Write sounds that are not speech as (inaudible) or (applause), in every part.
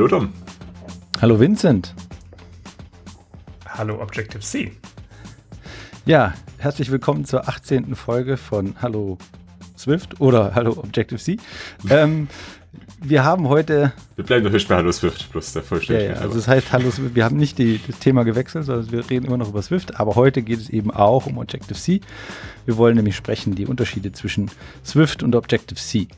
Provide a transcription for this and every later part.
Hallo Tom. Hallo Vincent. Hallo Objective-C. Ja, herzlich willkommen zur 18. Folge von Hallo Swift oder Hallo Objective-C. ähm, wir haben heute. Wir bleiben natürlich bei Hallo Swift, plus der Vollständigkeit. Ja, ja, also das heißt Hallo Swift. Wir haben nicht die, das Thema gewechselt, sondern wir reden immer noch über Swift. Aber heute geht es eben auch um Objective-C. Wir wollen nämlich sprechen die Unterschiede zwischen Swift und Objective-C.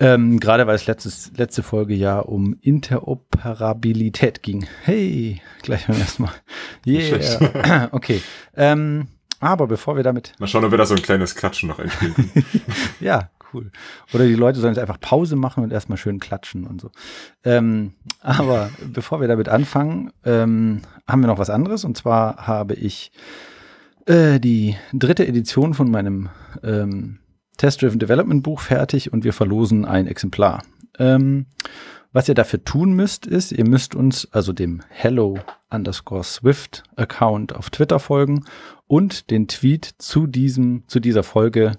Ähm, gerade weil es letztes, letzte Folge ja um Interoperabilität ging. Hey, gleich beim ersten Mal. Yeah. (clears throat) okay. Ähm, aber bevor wir damit. Mal schauen, ob wir da so ein kleines Klatschen noch einspielen (laughs) ja, cool. Oder die Leute sollen jetzt einfach Pause machen und erstmal schön klatschen und so. Ähm, aber bevor wir damit anfangen, ähm, haben wir noch was anderes. Und zwar habe ich äh, die dritte Edition von meinem ähm, Test-Driven Development Buch fertig und wir verlosen ein Exemplar. Ähm, was ihr dafür tun müsst, ist, ihr müsst uns, also dem Hello underscore Swift Account auf Twitter folgen und den Tweet zu diesem, zu dieser Folge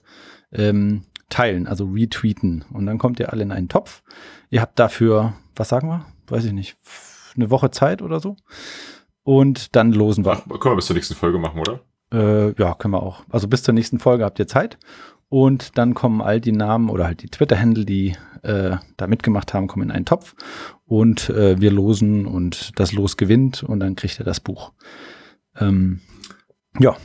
ähm, teilen, also retweeten. Und dann kommt ihr alle in einen Topf. Ihr habt dafür, was sagen wir? Weiß ich nicht, eine Woche Zeit oder so. Und dann losen wir. Ach, können wir bis zur nächsten Folge machen, oder? Äh, ja, können wir auch. Also bis zur nächsten Folge habt ihr Zeit. Und dann kommen all die Namen oder halt die Twitter-Handle, die äh, da mitgemacht haben, kommen in einen Topf. Und äh, wir losen und das Los gewinnt und dann kriegt er das Buch. Ähm, ja,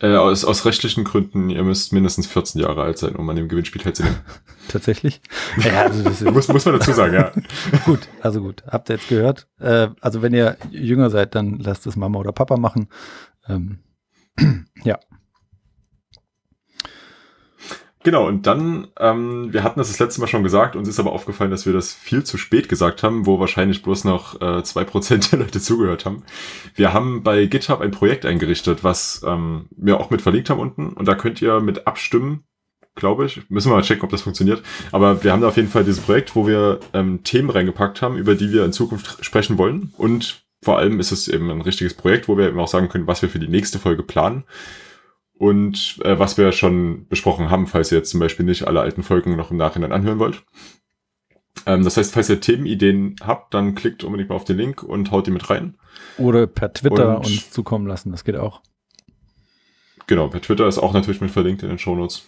äh, aus, aus rechtlichen Gründen, ihr müsst mindestens 14 Jahre alt sein, um an dem Gewinnspiel teilzunehmen. (laughs) Tatsächlich? Ja, also das muss, muss man dazu sagen, ja. (laughs) gut, also gut. Habt ihr jetzt gehört? Äh, also wenn ihr jünger seid, dann lasst es Mama oder Papa machen. Ähm, (clears throat) ja. Genau, und dann, ähm, wir hatten das das letzte Mal schon gesagt, uns ist aber aufgefallen, dass wir das viel zu spät gesagt haben, wo wahrscheinlich bloß noch äh, Prozent der Leute zugehört haben. Wir haben bei GitHub ein Projekt eingerichtet, was ähm, wir auch mit verlinkt haben unten und da könnt ihr mit abstimmen, glaube ich. Müssen wir mal checken, ob das funktioniert. Aber wir haben da auf jeden Fall dieses Projekt, wo wir ähm, Themen reingepackt haben, über die wir in Zukunft sprechen wollen und vor allem ist es eben ein richtiges Projekt, wo wir eben auch sagen können, was wir für die nächste Folge planen und äh, was wir schon besprochen haben, falls ihr jetzt zum Beispiel nicht alle alten Folgen noch im Nachhinein anhören wollt. Ähm, das heißt, falls ihr Themenideen habt, dann klickt unbedingt mal auf den Link und haut die mit rein. Oder per Twitter und, uns zukommen lassen, das geht auch. Genau, per Twitter ist auch natürlich mit verlinkt in den Shownotes.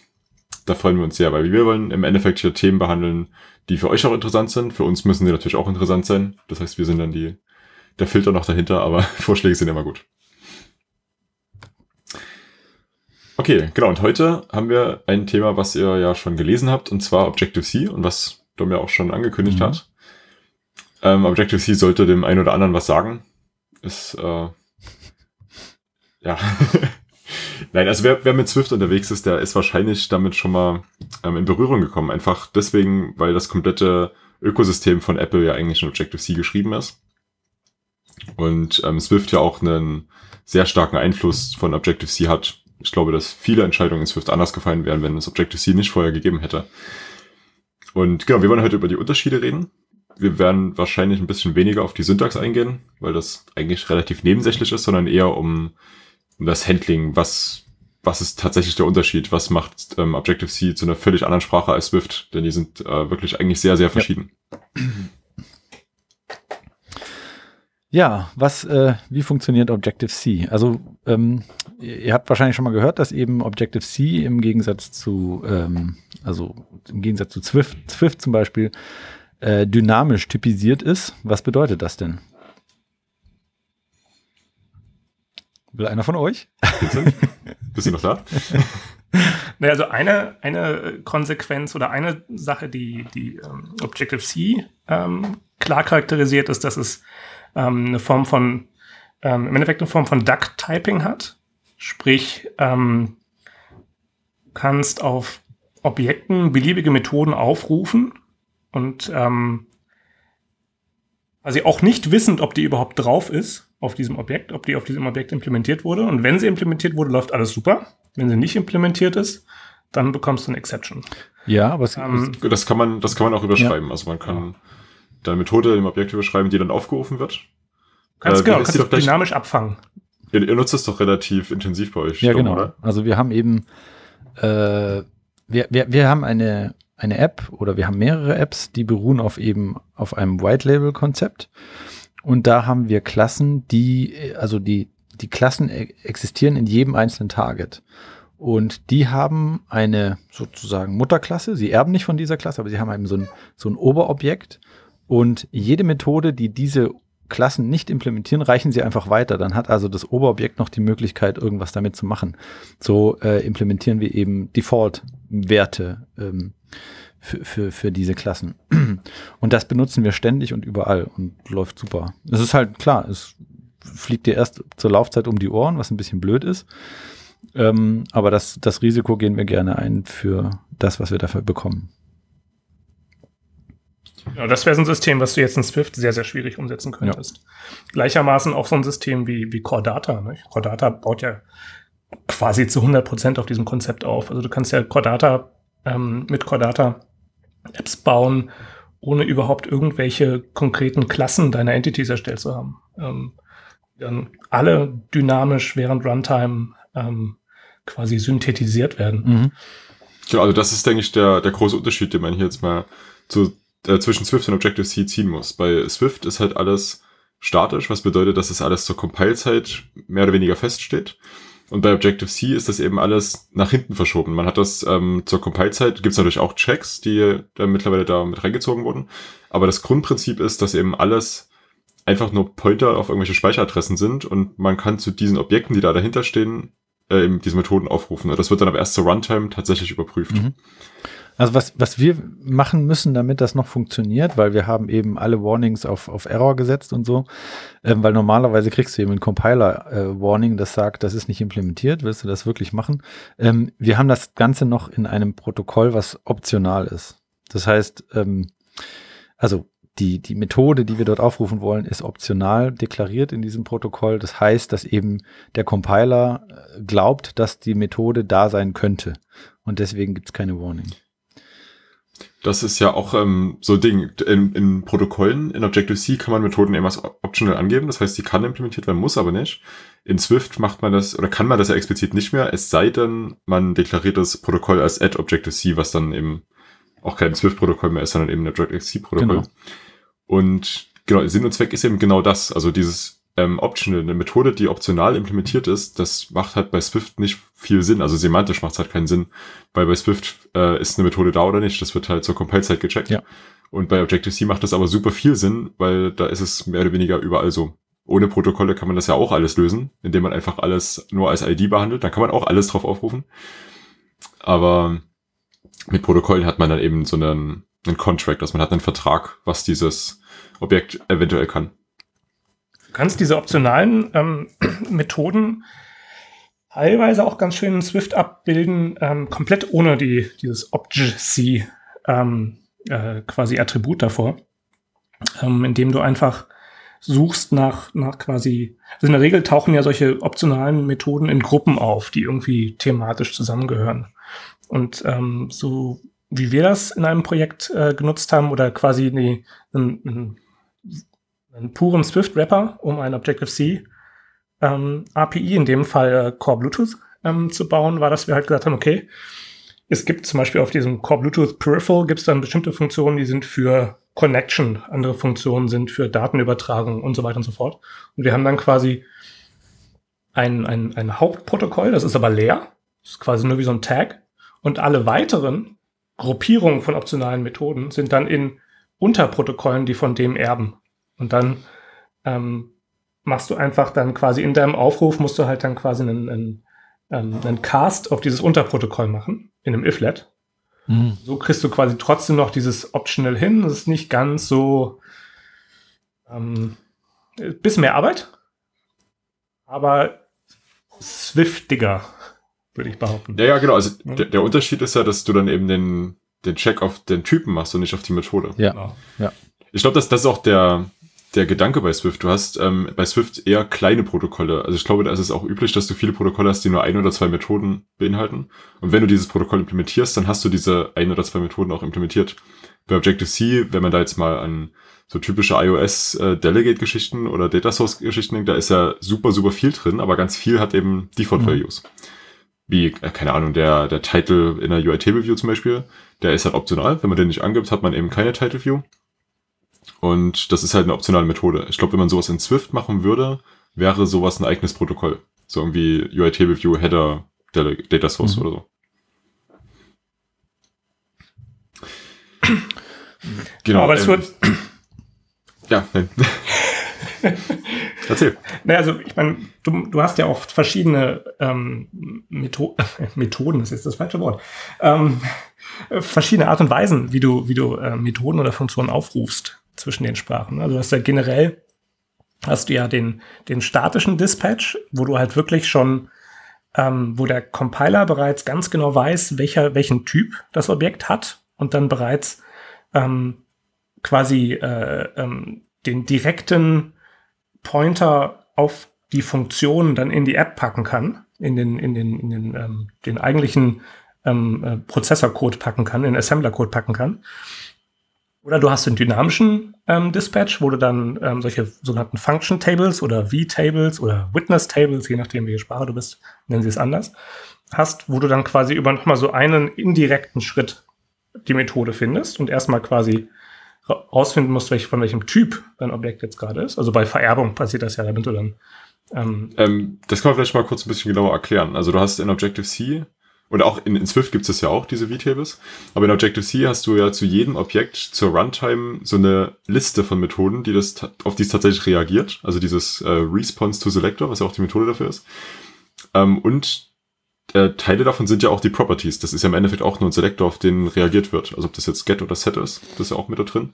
Da freuen wir uns sehr, weil wir wollen im Endeffekt hier Themen behandeln, die für euch auch interessant sind. Für uns müssen die natürlich auch interessant sein. Das heißt, wir sind dann die, der Filter noch dahinter, aber (laughs) Vorschläge sind immer gut. Okay, genau. Und heute haben wir ein Thema, was ihr ja schon gelesen habt, und zwar Objective-C und was Dom ja auch schon angekündigt mhm. hat. Ähm, Objective-C sollte dem einen oder anderen was sagen. Ist, äh, ja. (laughs) Nein, also wer, wer mit Swift unterwegs ist, der ist wahrscheinlich damit schon mal ähm, in Berührung gekommen. Einfach deswegen, weil das komplette Ökosystem von Apple ja eigentlich in Objective-C geschrieben ist. Und ähm, Swift ja auch einen sehr starken Einfluss von Objective-C hat, ich glaube, dass viele Entscheidungen in Swift anders gefallen wären, wenn es Objective-C nicht vorher gegeben hätte. Und genau, wir wollen heute über die Unterschiede reden. Wir werden wahrscheinlich ein bisschen weniger auf die Syntax eingehen, weil das eigentlich relativ nebensächlich ist, sondern eher um, um das Handling. Was, was ist tatsächlich der Unterschied? Was macht ähm, Objective-C zu einer völlig anderen Sprache als Swift? Denn die sind äh, wirklich eigentlich sehr, sehr verschieden. Ja. (clears throat) Ja, was, äh, wie funktioniert Objective-C? Also ähm, ihr habt wahrscheinlich schon mal gehört, dass eben Objective-C im Gegensatz zu, ähm, also im Gegensatz zu Swift, Swift zum Beispiel, äh, dynamisch typisiert ist. Was bedeutet das denn? Will einer von euch? Bist du noch da? (laughs) naja, also eine, eine Konsequenz oder eine Sache, die, die ähm, Objective-C ähm, klar charakterisiert, ist, dass es ähm, eine Form von, ähm, im Endeffekt eine Form von Duck-Typing hat. Sprich, ähm, kannst auf Objekten beliebige Methoden aufrufen und ähm, quasi auch nicht wissend, ob die überhaupt drauf ist auf diesem Objekt, ob die auf diesem Objekt implementiert wurde. Und wenn sie implementiert wurde, läuft alles super. Wenn sie nicht implementiert ist, dann bekommst du eine Exception. Ja, aber es, ähm, das kann man, das kann man auch überschreiben. Ja. Also man kann deine Methode im Objekt überschreiben, die dann aufgerufen wird. Ganz äh, genau, kannst du dynamisch abfangen. Ihr, ihr, nutzt das doch relativ intensiv bei euch. Ja, genau. Oder? Also wir haben eben, äh, wir, wir, wir haben eine, eine App oder wir haben mehrere Apps, die beruhen auf eben auf einem White Label Konzept. Und da haben wir Klassen, die, also die, die Klassen e-, existieren in jedem einzelnen Target. Und die haben eine sozusagen Mutterklasse. Sie erben nicht von dieser Klasse, aber sie haben eben so ein, so ein Oberobjekt. Und jede Methode, die diese Klassen nicht implementieren, reichen sie einfach weiter. Dann hat also das Oberobjekt noch die Möglichkeit, irgendwas damit zu machen. So äh, implementieren wir eben Default-Werte ähm, für, für, für diese Klassen. (clears throat) Und das benutzen wir ständig und überall und läuft super. Es ist halt klar, es fliegt dir erst zur Laufzeit um die Ohren, was ein bisschen blöd ist. Ähm, aber das, das Risiko gehen wir gerne ein für das, was wir dafür bekommen. Ja, das wäre so ein System, was du jetzt in Swift sehr, sehr schwierig umsetzen könntest. Ja. Gleichermaßen auch so ein System wie, wie Cordata. Ne? Cordata baut ja quasi zu 100 Prozent auf diesem Konzept auf. Also du kannst ja Cordata ähm, mit Cordata Apps bauen, ohne überhaupt irgendwelche konkreten Klassen deiner Entities erstellt zu haben. Ähm, dann alle dynamisch während Runtime ähm, quasi synthetisiert werden. Mhm. Ja, also das ist, denke ich, der, der große Unterschied, den man hier jetzt mal zu äh, zwischen Swift und Objective-C ziehen muss. Bei Swift ist halt alles statisch, was bedeutet, dass es alles zur Compile-Zeit mehr oder weniger feststeht. Und bei Objective-C ist das eben alles nach hinten verschoben. Man hat das ähm, zur Compile-Zeit, gibt es natürlich auch Checks, die da mittlerweile da mit reingezogen wurden. Aber das Grundprinzip ist, dass eben alles einfach nur Pointer auf irgendwelche Speicheradressen sind und man kann zu diesen Objekten, die da dahinter stehen, äh, eben diese Methoden aufrufen. Das wird dann aber erst zur Runtime tatsächlich überprüft. Mhm. Also was, was wir machen müssen, damit das noch funktioniert, weil wir haben eben alle Warnings auf, auf Error gesetzt und so, ähm, weil normalerweise kriegst du eben ein Compiler-Warning, äh, das sagt, das ist nicht implementiert, willst du das wirklich machen? Ähm, wir haben das Ganze noch in einem Protokoll, was optional ist. Das heißt, ähm, also die, die Methode, die wir dort aufrufen wollen, ist optional deklariert in diesem Protokoll. Das heißt, dass eben der Compiler äh, glaubt, dass die Methode da sein könnte. Und deswegen gibt es keine Warning. Das ist ja auch ähm, so ein Ding. In, in Protokollen, in Objective-C kann man Methoden immer optional angeben. Das heißt, sie kann implementiert werden, muss aber nicht. In Swift macht man das, oder kann man das ja explizit nicht mehr, es sei denn, man deklariert das Protokoll als add Objective-C, was dann eben auch kein Swift-Protokoll mehr ist, sondern eben ein Objective-C-Protokoll. Genau. Und genau, Sinn und Zweck ist eben genau das. Also dieses ähm, optional, eine Methode, die optional implementiert ist, das macht halt bei Swift nicht viel Sinn. Also semantisch macht es halt keinen Sinn, weil bei Swift äh, ist eine Methode da oder nicht. Das wird halt zur Compile-Zeit gecheckt. Ja. Und bei Objective-C macht das aber super viel Sinn, weil da ist es mehr oder weniger überall so. Ohne Protokolle kann man das ja auch alles lösen, indem man einfach alles nur als ID behandelt. Da kann man auch alles drauf aufrufen. Aber mit Protokollen hat man dann eben so einen, einen Contract, also man hat einen Vertrag, was dieses Objekt eventuell kann. Du kannst diese optionalen ähm, (clears throat) Methoden teilweise auch ganz schön in Swift abbilden, ähm, komplett ohne die, dieses Object-C ähm, äh, quasi Attribut davor, ähm, indem du einfach suchst nach, nach quasi, also in der Regel tauchen ja solche optionalen Methoden in Gruppen auf, die irgendwie thematisch zusammengehören. Und ähm, so wie wir das in einem Projekt äh, genutzt haben oder quasi nee, ein, ein einen puren Swift-Wrapper, um ein Objective-C ähm, API, in dem Fall äh, Core Bluetooth, ähm, zu bauen, war, dass wir halt gesagt haben, okay, es gibt zum Beispiel auf diesem Core Bluetooth Peripheral gibt es dann bestimmte Funktionen, die sind für Connection, andere Funktionen sind für Datenübertragung und so weiter und so fort. Und wir haben dann quasi ein, ein, ein Hauptprotokoll, das ist aber leer, das ist quasi nur wie so ein Tag. Und alle weiteren Gruppierungen von optionalen Methoden sind dann in Unterprotokollen, die von dem erben. Und dann ähm, machst du einfach dann quasi in deinem Aufruf, musst du halt dann quasi einen, einen, ähm, einen Cast auf dieses Unterprotokoll machen, in einem Iflet. Mhm. So kriegst du quasi trotzdem noch dieses Optional hin. Das ist nicht ganz so ähm, bisschen mehr Arbeit, aber swiftiger, würde ich behaupten. Ja, ja, genau. Also mhm. der, der, Unterschied ist ja, dass du dann eben den, den Check auf den Typen machst und nicht auf die Methode. Ja. Genau. ja. Ich glaube, dass das ist auch der, der Gedanke bei Swift. Du hast ähm, bei Swift eher kleine Protokolle. Also ich glaube, da ist es auch üblich, dass du viele Protokolle hast, die nur ein oder zwei Methoden beinhalten. Und wenn du dieses Protokoll implementierst, dann hast du diese ein oder zwei Methoden auch implementiert. Bei Objective-C, wenn man da jetzt mal an so typische iOS äh, Delegate-Geschichten oder Data Source-Geschichten denkt, da ist ja super, super viel drin, aber ganz viel hat eben Default-Values. Mhm. wie, äh, keine Ahnung, der, der Title in der UI-Table-View zum Beispiel, der ist halt optional. Wenn man den nicht angibt, hat man eben keine Title-View. Und das ist halt eine optionale Methode. Ich glaube, wenn man sowas in Swift machen würde, wäre sowas ein eigenes Protokoll. So irgendwie UI-Table-View, Header, Data Source mhm. oder so. (clears throat) genau. Aber es ähm, wird. (clears throat) Ja, nein. (laughs) Erzähl. Naja, also ich meine, du, du hast ja auch verschiedene ähm, Metho (laughs) Methoden, das ist das falsche Wort. Ähm, verschiedene Art und Weisen, wie du, wie du äh, Methoden oder Funktionen aufrufst zwischen den Sprachen. Also du hast ja generell hast du ja den, den statischen Dispatch, wo du halt wirklich schon, ähm, wo der Compiler bereits ganz genau weiß, welcher, welchen Typ das Objekt hat und dann bereits ähm, quasi äh, ähm, den direkten Pointer auf die Funktion dann in die App packen kann, in den, in den, in den, ähm, den eigentlichen ähm, äh, Prozessorcode packen kann, in Assemblercode packen kann. Oder du hast den dynamischen ähm, Dispatch, wo du dann ähm, solche sogenannten Function Tables oder V-Tables oder Witness Tables, je nachdem, welche Sprache du bist, nennen sie es anders, hast, wo du dann quasi über nochmal so einen indirekten Schritt die Methode findest und erstmal quasi rausfinden musst, welch, von welchem Typ dein Objekt jetzt gerade ist. Also bei Vererbung passiert das ja, damit du dann. Ähm, ähm, das kann man vielleicht mal kurz ein bisschen genauer erklären. Also du hast in Objective-C oder auch in, in Swift gibt es ja auch, diese V-Tables. Aber in Objective-C hast du ja zu jedem Objekt zur Runtime so eine Liste von Methoden, die das, auf die es tatsächlich reagiert. Also dieses äh, Response to Selector, was ja auch die Methode dafür ist. Ähm, und äh, Teile davon sind ja auch die Properties. Das ist ja im Endeffekt auch nur ein Selektor, auf den reagiert wird. Also ob das jetzt Get oder Set ist, das ist ja auch mit da drin.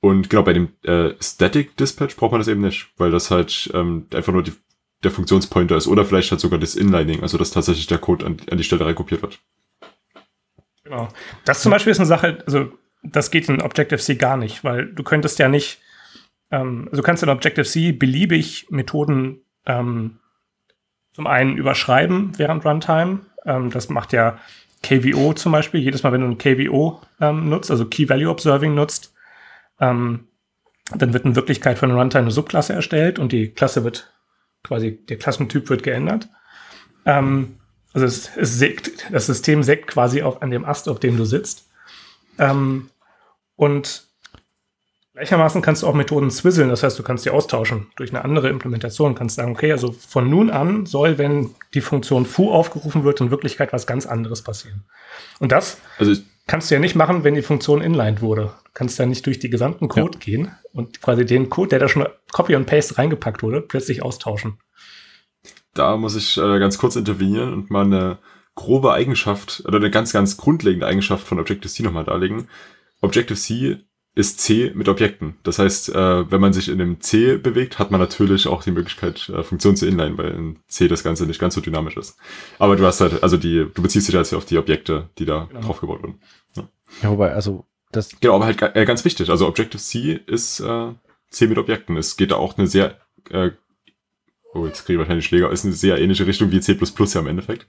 Und genau, bei dem äh, Static Dispatch braucht man das eben nicht, weil das halt ähm, einfach nur die, der Funktionspointer ist oder vielleicht halt sogar das Inlining, also dass tatsächlich der Code an, an die Stelle rekopiert wird. Genau. Das zum Beispiel ist eine Sache, also das geht in Objective-C gar nicht, weil du könntest ja nicht, ähm, also du kannst in Objective-C beliebig Methoden ähm, zum einen überschreiben während Runtime. Ähm, das macht ja KVO zum Beispiel. Jedes Mal, wenn du ein KVO ähm, nutzt, also Key Value Observing nutzt, ähm, dann wird in Wirklichkeit von Runtime eine Subklasse erstellt und die Klasse wird quasi, der Klassentyp wird geändert. Ähm, also es, es sägt, das System sägt quasi auf, an dem Ast, auf dem du sitzt. Ähm, und Gleichermaßen kannst du auch Methoden swizzle, das heißt, du kannst die austauschen durch eine andere Implementation. Kannst sagen, okay, also von nun an soll, wenn die Funktion foo aufgerufen wird, in Wirklichkeit was ganz anderes passieren. Und das also kannst du ja nicht machen, wenn die Funktion inlined wurde. Du kannst ja nicht durch die gesamten Code ja. gehen und quasi den Code, der da schon Copy und Paste reingepackt wurde, plötzlich austauschen. Da muss ich äh, ganz kurz intervenieren und mal eine grobe Eigenschaft oder eine ganz, ganz grundlegende Eigenschaft von Objective-C nochmal darlegen. Objective-C ist C mit Objekten. Das heißt, äh, wenn man sich in dem C bewegt, hat man natürlich auch die Möglichkeit, äh, Funktionen zu inline, weil in C das Ganze nicht ganz so dynamisch ist. Aber du hast halt, also die, du beziehst dich jetzt auf die Objekte, die da genau. draufgebaut wurden. Ja. ja, wobei, also das. Genau, aber halt äh, ganz wichtig. Also Objective-C ist äh, C mit Objekten. Es geht da auch eine sehr, äh, oh, jetzt kriege ich wahrscheinlich Schläger, ist eine sehr ähnliche Richtung wie C ja im Endeffekt.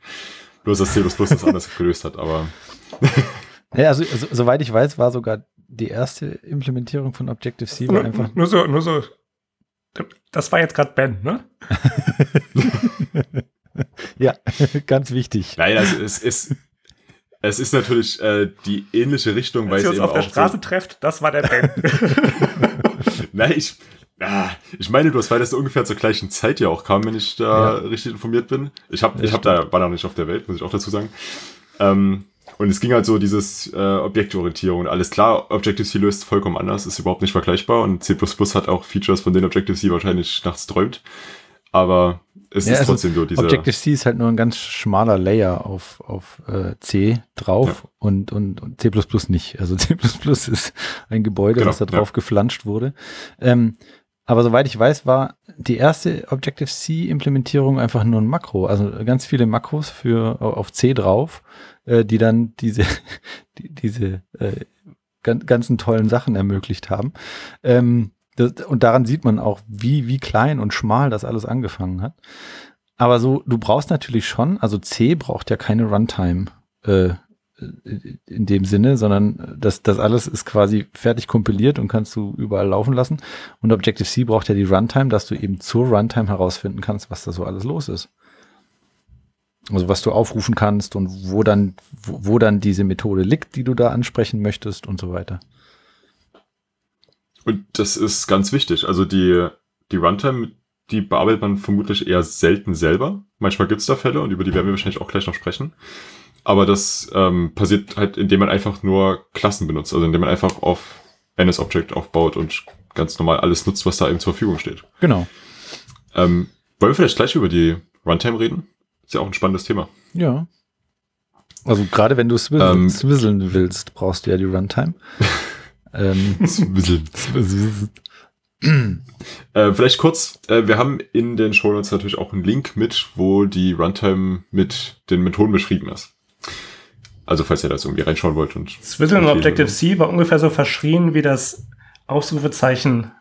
Bloß, dass C das anders (laughs) gelöst hat, aber. Ja, also, also, soweit ich weiß, war sogar die erste Implementierung von Objective-C war einfach. Nur so, nur so. Das war jetzt gerade Ben, ne? (laughs) ja, (laughs) ganz wichtig. Nein, also es ist. Es ist natürlich äh, die ähnliche Richtung, Als weil ihr uns auf der Straße so trefft, das war der Ben. (laughs) Nein, ich, ah, ich meine, du hast, weil das ungefähr zur gleichen Zeit ja auch kam, wenn ich da ja. richtig informiert bin. Ich habe, ich habe da war noch nicht auf der Welt, muss ich auch dazu sagen. Ähm, und es ging halt so dieses äh, Objektorientierung. Alles klar, Objective-C löst vollkommen anders, ist überhaupt nicht vergleichbar und C++ hat auch Features, von denen Objective-C wahrscheinlich nachts träumt. Aber es ja, ist also trotzdem so diese. Objective-C ist halt nur ein ganz schmaler Layer auf, auf äh, C drauf ja. und, und, und C++ nicht. Also (laughs) C++ ist ein Gebäude, genau, was da drauf ja. geflanscht wurde. Ähm, aber soweit ich weiß, war die erste Objective-C-Implementierung einfach nur ein Makro. Also ganz viele Makros für auf C drauf äh, die dann diese, (laughs) die, diese äh, ganzen tollen Sachen ermöglicht haben. Ähm, das, und daran sieht man auch, wie, wie klein und schmal das alles angefangen hat. Aber so, du brauchst natürlich schon, also C braucht ja keine Runtime äh, in dem Sinne, sondern das, das alles ist quasi fertig kompiliert und kannst du überall laufen lassen. Und Objective-C braucht ja die Runtime, dass du eben zur Runtime herausfinden kannst, was da so alles los ist. also was du aufrufen kannst und wo dann, wo, wo dann diese Methode liegt, die du da ansprechen möchtest und so weiter. Und das ist ganz wichtig. Also die, die Runtime, die bearbeitet man vermutlich eher selten selber. Manchmal gibt's da Fälle und über die werden wir wahrscheinlich auch gleich noch sprechen. Aber das ähm, passiert halt, indem man einfach nur Klassen benutzt, also indem man einfach auf NS-Object aufbaut und ganz normal alles nutzt, was da eben zur Verfügung steht. Genau. Ähm, wollen wir vielleicht gleich über die Runtime reden? Ist ja auch ein spannendes Thema. Ja. Also gerade wenn du swizzle, Ähm, willst, brauchst du ja die Runtime. (laughs) ähm, (clears throat) Äh, vielleicht kurz, äh, wir haben in den Show Notes natürlich auch einen Link mit, wo die Runtime mit den Methoden beschrieben ist. Also falls ihr da jetzt irgendwie reinschauen wollt und Swizzle und Okay, Objective-C war ungefähr so verschrien wie das Ausrufezeichen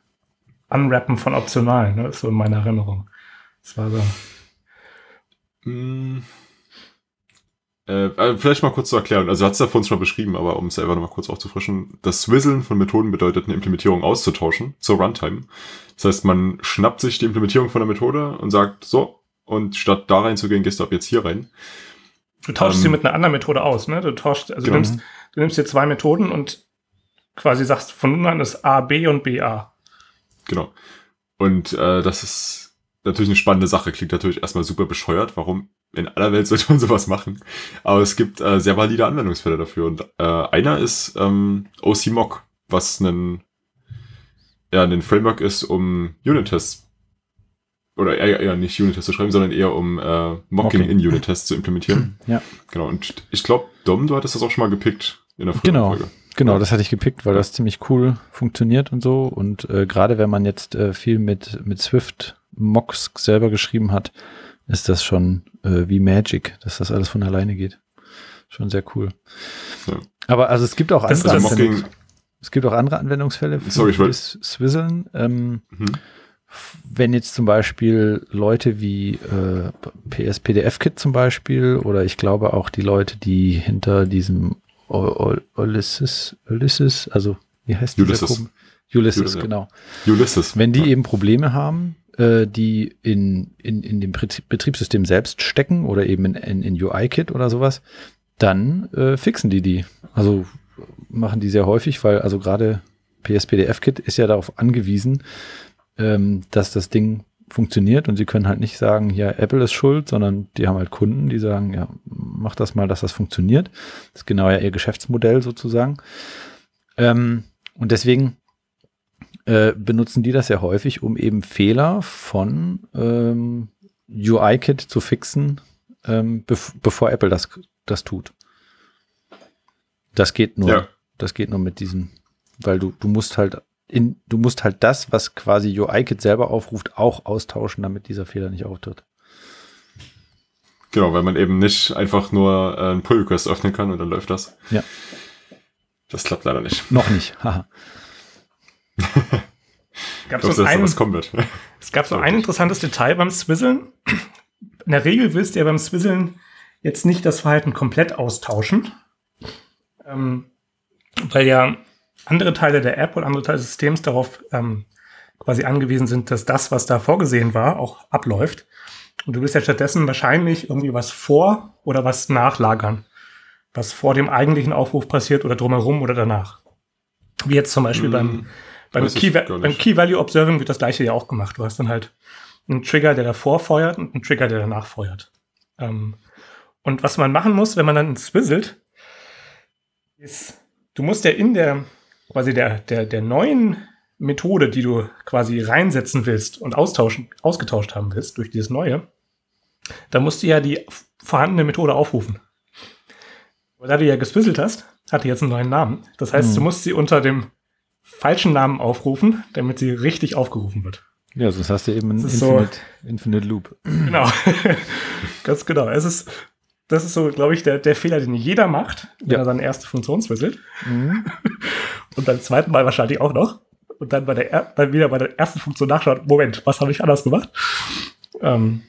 Unwrappen von Optionalen, ne? so in meiner Erinnerung. Das war so. Mm. Äh, vielleicht mal kurz zu erklären. Also hat es ja vor uns schon beschrieben, aber um es selber nochmal kurz aufzufrischen. Das Swizzlen von Methoden bedeutet, eine Implementierung auszutauschen zur Runtime. Das heißt, man schnappt sich die Implementierung von der Methode und sagt, so, und statt da reinzugehen, gehst du ab jetzt hier rein. Du tauschst Ähm, sie mit einer anderen Methode aus, ne? Du tauschst, also Genau. du, nimmst, du nimmst dir zwei Methoden und quasi sagst, von nun an ist A, B und B, A. Genau. Und äh, das ist natürlich eine spannende Sache. Klingt natürlich erstmal super bescheuert. Warum in aller Welt sollte man (laughs) sowas machen? Aber es gibt äh, sehr valide Anwendungsfälle dafür. Und äh, einer ist ähm, OCMock, was ein, ja, ein Framework ist, um Unit-Tests oder eher, eher nicht Unit-Tests zu schreiben, sondern eher um äh, Mocking, Mocking. in Unit-Tests zu implementieren. (clears throat) Ja. Genau. Und ich glaube, Dom, du hattest das auch schon mal gepickt in der früheren Genau. Folge. Genau, das hatte ich gepickt, weil das ziemlich cool funktioniert und so. Und äh, gerade wenn man jetzt äh, viel mit, mit Swift Mocks selber geschrieben hat, ist das schon äh, wie Magic, dass das alles von alleine geht. Schon sehr cool. Ja. Aber also es gibt auch Das- andere, das- Anwendungs- Mocking, es gibt auch andere Anwendungsfälle für, Sorry, ich das Swizzlen. Ähm, mhm. Wenn jetzt zum Beispiel Leute wie äh, PS-PDF-Kit zum Beispiel oder ich glaube auch die Leute, die hinter diesem Ulysses, Ulysses, also wie heißt Ulysses. Ulysses, Ulysses, ja. genau. Ulysses. Wenn die eben Probleme haben, äh, die in, in, in dem Betrie- Betriebssystem selbst stecken oder eben in, in, in UI-Kit oder sowas, dann äh, fixen die die. Also machen die sehr häufig, weil also gerade PS-PDF-Kit ist ja darauf angewiesen, ähm, dass das Ding funktioniert und sie können halt nicht sagen, ja, Apple ist schuld, sondern die haben halt Kunden, die sagen, ja, mach das mal, dass das funktioniert. Das ist genau ja ihr Geschäftsmodell sozusagen. Ähm, und deswegen äh, benutzen die das sehr häufig, um eben Fehler von ähm, UI-Kit zu fixen, ähm, bev bevor Apple das, das tut. Das geht nur, Ja. das geht nur mit diesen, weil du, du musst halt in, du musst halt das, was quasi UI-Kit selber aufruft, auch austauschen, damit dieser Fehler nicht auftritt. Genau, weil man eben nicht einfach nur äh, einen Pull-Request öffnen kann und dann läuft das. Ja. Das klappt leider nicht. Noch nicht. (laughs) Haha. Gab Ich hoffe, so dass da ein, was kommen wird. es gab so ein interessantes Detail beim Swizzlen. In der Regel willst du ja beim Swizzlen jetzt nicht das Verhalten komplett austauschen, ähm, weil ja andere Teile der App und andere Teile des Systems darauf ähm, quasi angewiesen sind, dass das, was da vorgesehen war, auch abläuft. Und du willst ja stattdessen wahrscheinlich irgendwie was vor oder was nachlagern, was vor dem eigentlichen Aufruf passiert oder drumherum oder danach. Wie jetzt zum Beispiel Hm, beim, beim, weiß ich Key, gar beim nicht. Key Value Observing wird das gleiche ja auch gemacht. Du hast dann halt einen Trigger, der davor feuert und einen Trigger, der danach feuert. Ähm, und was man machen muss, wenn man dann swizzelt, ist, du musst ja in der, quasi der, der, der neuen Methode, die du quasi reinsetzen willst und austauschen, ausgetauscht haben willst durch dieses neue, da musst du ja die vorhandene Methode aufrufen. Aber da du ja geswizzelt hast, hat die jetzt einen neuen Namen. Das heißt, Mhm. du musst sie unter dem falschen Namen aufrufen, damit sie richtig aufgerufen wird. Ja, sonst hast du eben einen ist so- Infinite, Infinite Loop. Genau. (laughs) Ganz genau. Es ist, das ist so, glaube ich, der, der Fehler, den jeder macht, wenn Ja. er seine erste Funktion swizzelt. Mhm. (laughs) Und beim zweiten Mal wahrscheinlich auch noch. Und dann bei der, er- dann wieder bei der ersten Funktion nachschaut, Moment, was habe ich anders gemacht? Ähm,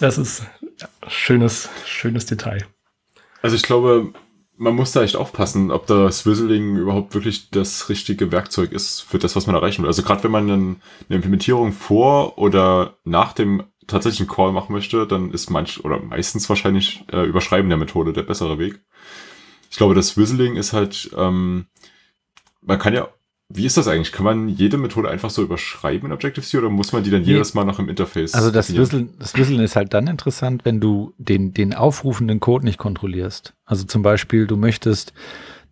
das ist ja, schönes, schönes Detail. Also ich glaube, man muss da echt aufpassen, ob das Swizzling überhaupt wirklich das richtige Werkzeug ist für das, was man erreichen will. Also gerade wenn man dann eine Implementierung vor oder nach dem tatsächlich einen Call machen möchte, dann ist manch oder meistens wahrscheinlich äh, Überschreiben der Methode der bessere Weg. Ich glaube, das Whistling ist halt, ähm, man kann ja, wie ist das eigentlich? Kann man jede Methode einfach so überschreiben in Objective-C oder muss man die dann Nee. jedes Mal nach dem Interface? Also das? Whisteln, das Whisteln ist halt dann interessant, wenn du den, den aufrufenden Code nicht kontrollierst. Also zum Beispiel, du möchtest,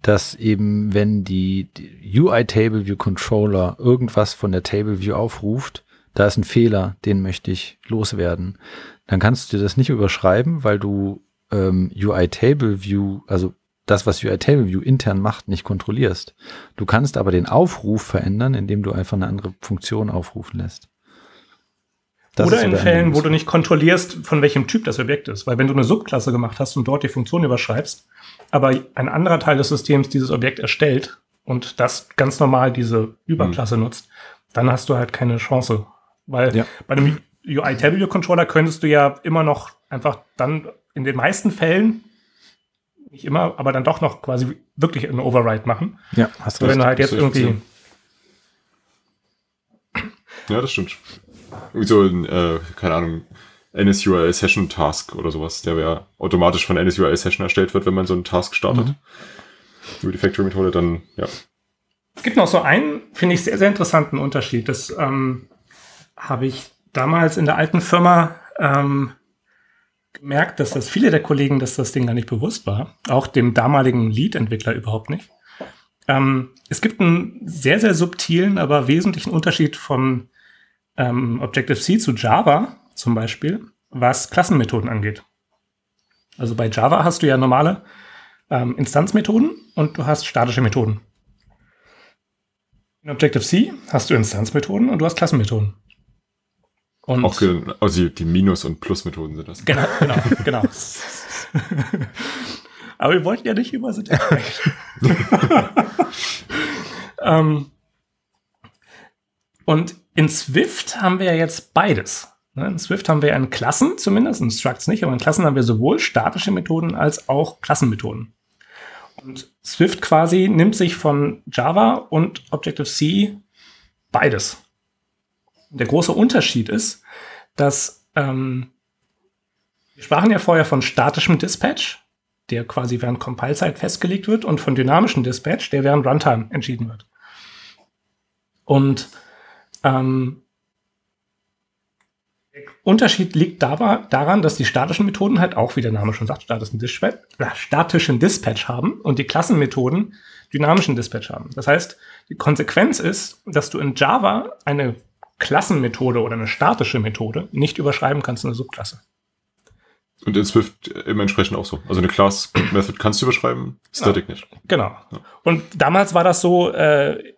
dass eben, wenn die, die UI Table View Controller irgendwas von der Table View aufruft, da ist ein Fehler, den möchte ich loswerden. Dann kannst du das nicht überschreiben, weil du ähm, UI Table View, also das, was UI Table View intern macht, nicht kontrollierst. Du kannst aber den Aufruf verändern, indem du einfach eine andere Funktion aufrufen lässt. Das Oder in Fällen, wo du nicht kontrollierst, von welchem Typ das Objekt ist. Weil wenn du eine Subklasse gemacht hast und dort die Funktion überschreibst, aber ein anderer Teil des Systems dieses Objekt erstellt und das ganz normal diese Überklasse nutzt, dann hast du halt keine Chance. Weil Ja. bei einem UI Table View Controller könntest du ja immer noch einfach dann in den meisten Fällen, nicht immer, aber dann doch noch quasi wirklich einen Override machen. Ja, hast So, wenn du halt das jetzt irgendwie, Ja, das stimmt. Irgendwie so ein, äh, keine Ahnung, NSURL Session Task oder sowas, der ja automatisch von NSURL Session erstellt wird, wenn man so einen Task startet. Mhm. Über die Factory Methode dann, ja. Es gibt noch so einen, finde ich, sehr, sehr interessanten Unterschied. Das ähm, habe ich damals in der alten Firma ähm, gemerkt, dass das viele der Kollegen, dass das Ding gar nicht bewusst war. Auch dem damaligen Lead-Entwickler überhaupt nicht. Ähm, es gibt einen sehr, sehr subtilen, aber wesentlichen Unterschied von ähm, Objective-C zu Java zum Beispiel, was Klassenmethoden angeht. Also bei Java hast du ja normale ähm, Instanzmethoden und du hast statische Methoden. In Objective-C hast du Instanzmethoden und du hast Klassenmethoden. Und Auch also die, Minus- und Plus-Methoden sind das. genau, genau, genau. (laughs) (laughs) Aber wir wollten ja nicht über Syntax sprechen. (laughs) ähm, und in Swift haben wir ja jetzt beides. Ne, In Swift haben wir in Klassen zumindest, in Structs nicht, aber in Klassen haben wir sowohl statische Methoden als auch Klassenmethoden. Und Swift quasi nimmt sich von Java und Objective-C beides. Der große Unterschied ist, dass ähm, wir sprachen ja vorher von statischem Dispatch, der quasi während Compile-Zeit festgelegt wird, und von dynamischem Dispatch, der während Runtime entschieden wird. Und ähm, der Unterschied liegt daran, dass die statischen Methoden halt auch, wie der Name schon sagt, statischen Dispatch, äh, statischen Dispatch haben und die Klassenmethoden dynamischen Dispatch haben. Das heißt, die Konsequenz ist, dass du in Java eine Klassenmethode oder eine statische Methode nicht überschreiben kannst in eine Subklasse. Und in Swift eben entsprechend auch so. Also eine Class-Method kannst du überschreiben, Static nicht. Genau. Und damals war das so, äh,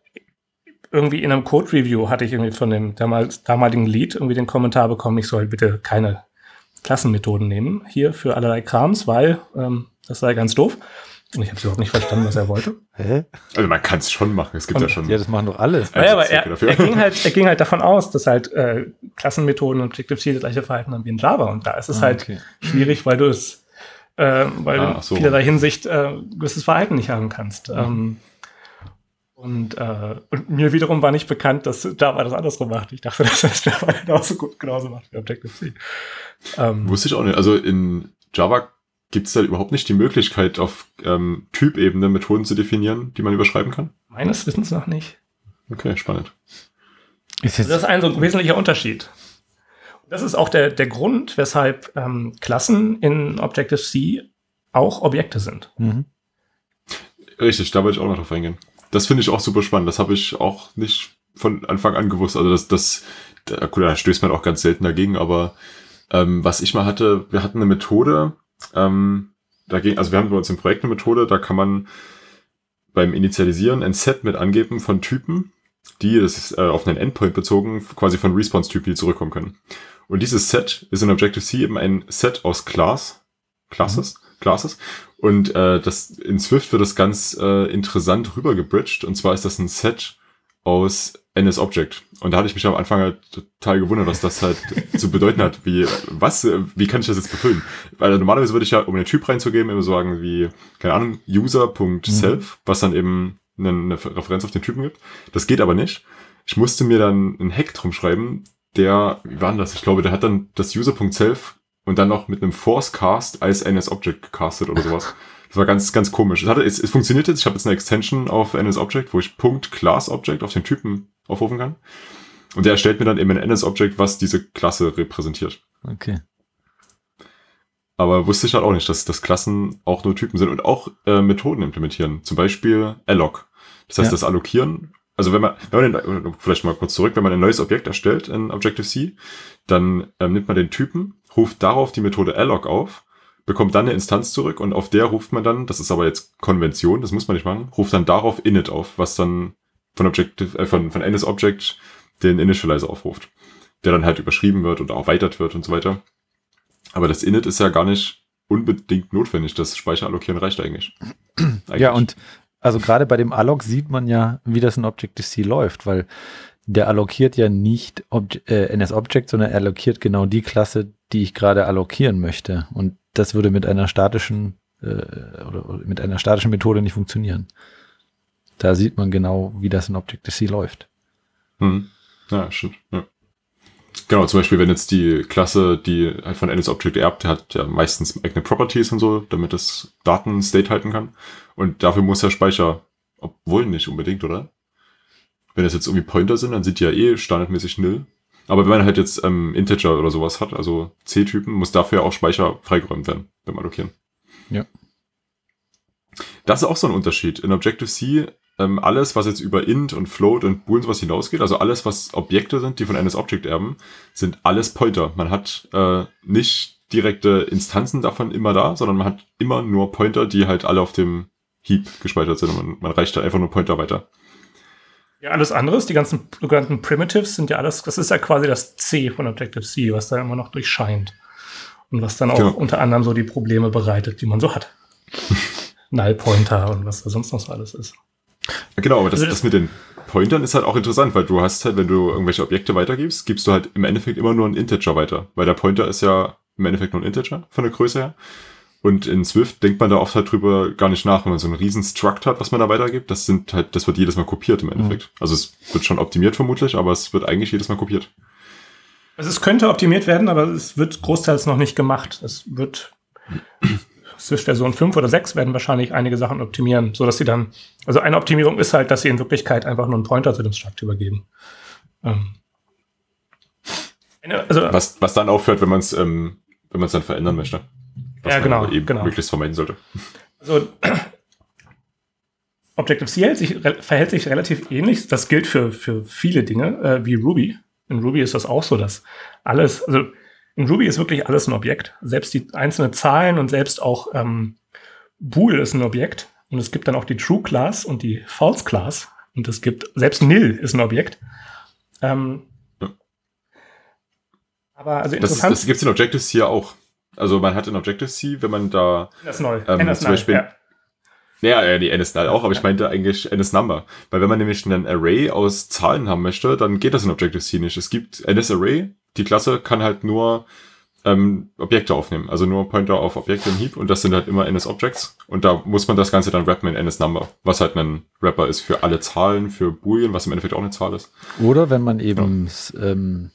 irgendwie in einem Code-Review hatte ich irgendwie von dem damals, damaligen Lead irgendwie den Kommentar bekommen, ich soll bitte keine Klassenmethoden nehmen hier für allerlei Krams, weil ähm, das sei ganz doof. Und ich habe überhaupt nicht verstanden, was er wollte. (laughs) Hä? Also man kann es schon machen. Es gibt Und- ja schon. Ja, das machen doch alle. Naja, aber er, er, ging halt, (laughs) er ging halt davon aus, dass halt äh, Klassenmethoden und Objective-C das gleiche Verhalten haben wie in Java. Und da ist es Ah, halt okay. schwierig, weil du es, äh, weil Ah, du so. in vielerlei Hinsicht äh, gewisses Verhalten nicht haben kannst. Ähm, und, äh, und mir wiederum war nicht bekannt, dass Java das andersrum macht. Ich dachte, dass (laughs) das Java genauso gut genauso macht wie Objective-C. Ähm, Wusste ich auch nicht. Also in Java gibt es da überhaupt nicht die Möglichkeit, auf ähm, Typebene Methoden zu definieren, die man überschreiben kann. meines Wissens noch nicht. Okay, spannend. Ist Das jetzt, ist ein so wesentlicher Unterschied. Und das ist auch der, der Grund, weshalb ähm, Klassen in Objective-C auch Objekte sind. mhm. Richtig, da wollte ich auch noch drauf eingehen. Das finde ich auch super spannend. Das habe ich auch nicht von Anfang an gewusst. Also das, das, da, gut, da stößt man auch ganz selten dagegen, aber ähm, was ich mal hatte, wir hatten eine Methode, ähm, dagegen, also wir haben bei uns im Projekt eine Methode, da kann man beim Initialisieren ein Set mit angeben von Typen, die, das ist äh, auf einen Endpoint bezogen, quasi von Response-Typen, die zurückkommen können. Und dieses Set ist in Objective-C eben ein Set aus Class, Classes, Classes. Und äh, das in Swift wird das ganz äh, interessant rübergebridged. Und zwar ist das ein Set aus NS-Object. Und da hatte ich mich am Anfang halt total gewundert, was das halt (laughs) zu bedeuten hat. Wie, was, wie kann ich das jetzt befüllen? Weil normalerweise würde ich ja, um einen Typ reinzugeben, immer sagen wie, keine Ahnung, user.self, was dann eben eine, eine Referenz auf den Typen gibt. Das geht aber nicht. Ich musste mir dann einen Hack drum schreiben, der, wie war denn das? Ich glaube, der hat dann das User.self und dann noch mit einem Force-Cast als NS-Object gecastet oder sowas. Das war ganz, ganz komisch. Es, hatte, es, es funktioniert jetzt. Ich habe jetzt eine Extension auf NS-Object, wo ich Punkt Class-Object auf den Typen aufrufen kann. Und der erstellt mir dann eben ein NS-Object, was diese Klasse repräsentiert. Okay. Aber wusste ich halt auch nicht, dass, dass Klassen auch nur Typen sind und auch äh, Methoden implementieren. Zum Beispiel alloc. Das heißt, Ja. das Allokieren, also wenn man, wenn man den, vielleicht mal kurz zurück, wenn man ein neues Objekt erstellt in Objective-C, dann ähm, nimmt man den Typen, ruft darauf die Methode alloc auf, bekommt dann eine Instanz zurück und auf der ruft man dann, das ist aber jetzt Konvention, das muss man nicht machen, ruft dann darauf init auf, was dann von Objective, äh, von, von NS-Object den Initializer aufruft, der dann halt überschrieben wird und erweitert wird und so weiter. Aber das Init ist ja gar nicht unbedingt notwendig. Das Speicherallokieren reicht eigentlich. (clears throat) eigentlich. Ja, und also gerade bei dem Alloc sieht man ja, wie das in Objective-C läuft, weil der allokiert ja nicht Obj äh, NS-Object, sondern er allokiert genau die Klasse, die ich gerade allokieren möchte. Und das würde mit einer statischen äh, oder mit einer statischen Methode nicht funktionieren. Da sieht man genau, wie das in Objective-C läuft. Hm. Ja, stimmt. Ja. Genau, zum Beispiel, wenn jetzt die Klasse, die halt von NSObject erbt, hat ja meistens eigene Properties und so, damit es Daten State halten kann. Und dafür muss der Speicher, obwohl nicht unbedingt, oder? Wenn das jetzt irgendwie Pointer sind, dann sind die ja eh standardmäßig nil. Aber wenn man halt jetzt ähm, Integer oder sowas hat, also C-Typen, muss dafür auch Speicher freigeräumt werden beim Allokieren. Ja. Das ist auch so ein Unterschied. In Objective-C ähm, alles, was jetzt über int und float und bool und sowas hinausgeht, also alles, was Objekte sind, die von NS-Object erben, sind alles Pointer. Man hat äh, nicht direkte Instanzen davon immer da, sondern man hat immer nur Pointer, die halt alle auf dem Heap gespeichert sind und man, man reicht da einfach nur Pointer weiter. Ja, alles andere, die ganzen sogenannten Primitives sind ja alles, das ist ja quasi das C von Objective-C, was da immer noch durchscheint. Und was dann auch Genau. unter anderem so die Probleme bereitet, die man so hat. (laughs) Null-Pointer und was da sonst noch so alles ist. Genau, aber das, Also das- das mit den Pointern ist halt auch interessant, weil du hast halt, wenn du irgendwelche Objekte weitergibst, gibst du halt im Endeffekt immer nur einen Integer weiter, weil der Pointer ist ja im Endeffekt nur ein Integer von der Größe her. Und in Swift denkt man da oft halt drüber gar nicht nach, wenn man so einen riesen Struct hat, was man da weitergibt. Das sind halt, das wird jedes Mal kopiert im Endeffekt. Also es wird schon optimiert vermutlich, aber es wird eigentlich jedes Mal kopiert. Also es könnte optimiert werden, aber es wird großteils noch nicht gemacht. Es wird Swift Version 5 oder 6 werden wahrscheinlich einige Sachen optimieren, sodass sie dann, also eine Optimierung ist halt, dass sie in Wirklichkeit einfach nur einen Pointer zu dem Struct übergeben. Ähm, eine, also Was, was dann aufhört, wenn man es ähm, wenn man es dann verändern möchte. Was Ja, man genau, aber eben genau. möglichst vermeiden sollte. Also (clears throat) Objective-C sich, verhält sich relativ ähnlich. Das gilt für, für viele Dinge, äh, wie Ruby. In Ruby ist das auch so, dass alles, also in Ruby ist wirklich alles ein Objekt. Selbst die einzelnen Zahlen und selbst auch ähm, Bool ist ein Objekt. Und es gibt dann auch die True Class und die False Class. Und es gibt, selbst Nil ist ein Objekt. Ähm, aber also Das, interessant, das gibt es in Objective-C ja auch. Also man hat in Objective-C, wenn man da das neu. ähm, NS9, zum Beispiel- ja. Ja, ja, die NS-Null auch, aber ich meinte eigentlich NS-Number. Weil wenn man nämlich ein Array aus Zahlen haben möchte, dann geht das in Objective-C nicht. Es gibt NS-Array, die Klasse kann halt nur ähm, Objekte aufnehmen, also nur Pointer auf Objekte im Heap und das sind halt immer NS-Objects und da muss man das Ganze dann rappen in NS-Number, was halt ein Rapper ist für alle Zahlen, für Boolean, was im Endeffekt auch eine Zahl ist. Oder wenn man eben s- ähm,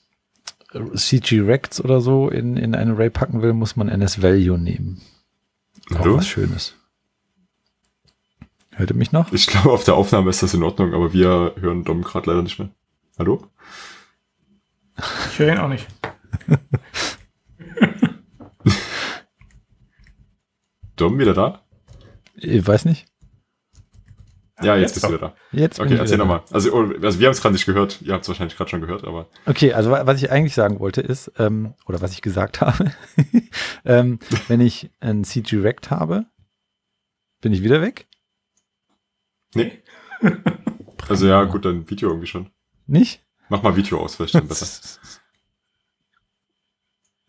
CG-Rects oder so in, in ein Array packen will, muss man NS-Value nehmen. Auch Hallo? was Schönes. Hört ihr mich noch? Ich glaube, auf der Aufnahme ist das in Ordnung, aber wir hören Dom gerade leider nicht mehr. Hallo? Ihn auch nicht. (laughs) Dom wieder da? Ich weiß nicht. Ja, jetzt jetzt bist du wieder Jetzt da. bin Okay, ich erzähl nochmal. Also, oh, also wir haben es gerade nicht gehört. Ihr habt es wahrscheinlich gerade schon gehört, aber Okay, also wa- was ich eigentlich sagen wollte ist, ähm, oder was ich gesagt (laughs) habe, ähm, wenn ich ein CG-Rect habe, bin ich wieder weg? nee. (laughs) Also ja, gut, dann Video irgendwie schon. Nicht? Mach mal Video aus, vielleicht dann besser.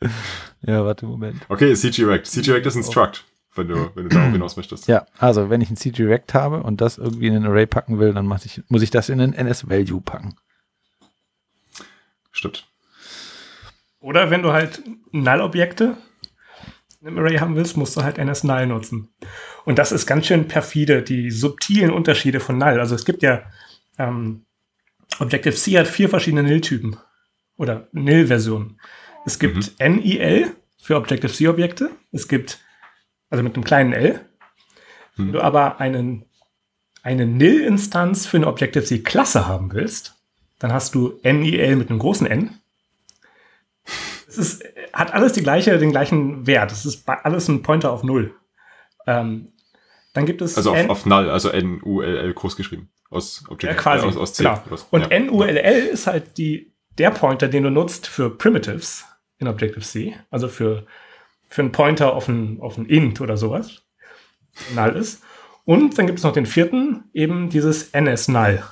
(laughs) Ja, warte, Moment. Okay, CG-Rect. CG-Rect ist ein Struct, wenn du, wenn du darauf (clears throat) hinaus möchtest. Ja, also wenn ich ein CG-Rect habe und das irgendwie in ein Array packen will, dann ich, muss ich das in einen NS-Value packen. Stimmt. Oder wenn du halt Null-Objekte in einem Array haben willst, musst du halt NS-Null nutzen. Und das ist ganz schön perfide, die subtilen Unterschiede von Null. Also es gibt ja, ähm, Objective-C hat vier verschiedene Null-Typen. oder nil-Versionen. Es gibt mhm. NIL für Objective-C-Objekte. Es gibt, also mit einem kleinen L. Mhm. Wenn du aber einen, eine nil-Instanz für eine Objective-C-Klasse haben willst, dann hast du NIL mit einem großen N. Es ist, hat alles die gleiche, den gleichen Wert. Es ist alles ein Pointer auf Null. Ähm, dann gibt es. Also auf, auf Null, also N-U-L-L groß geschrieben. Aus Objective, ja, quasi. Aus, aus C. Genau. Und ja. N-U-L-L ist halt die, der Pointer, den du nutzt für Primitives in Objective-C. Also für, für einen Pointer auf ein, auf ein Int oder sowas. Null ist. Und dann gibt es noch den vierten, eben dieses NS-Null,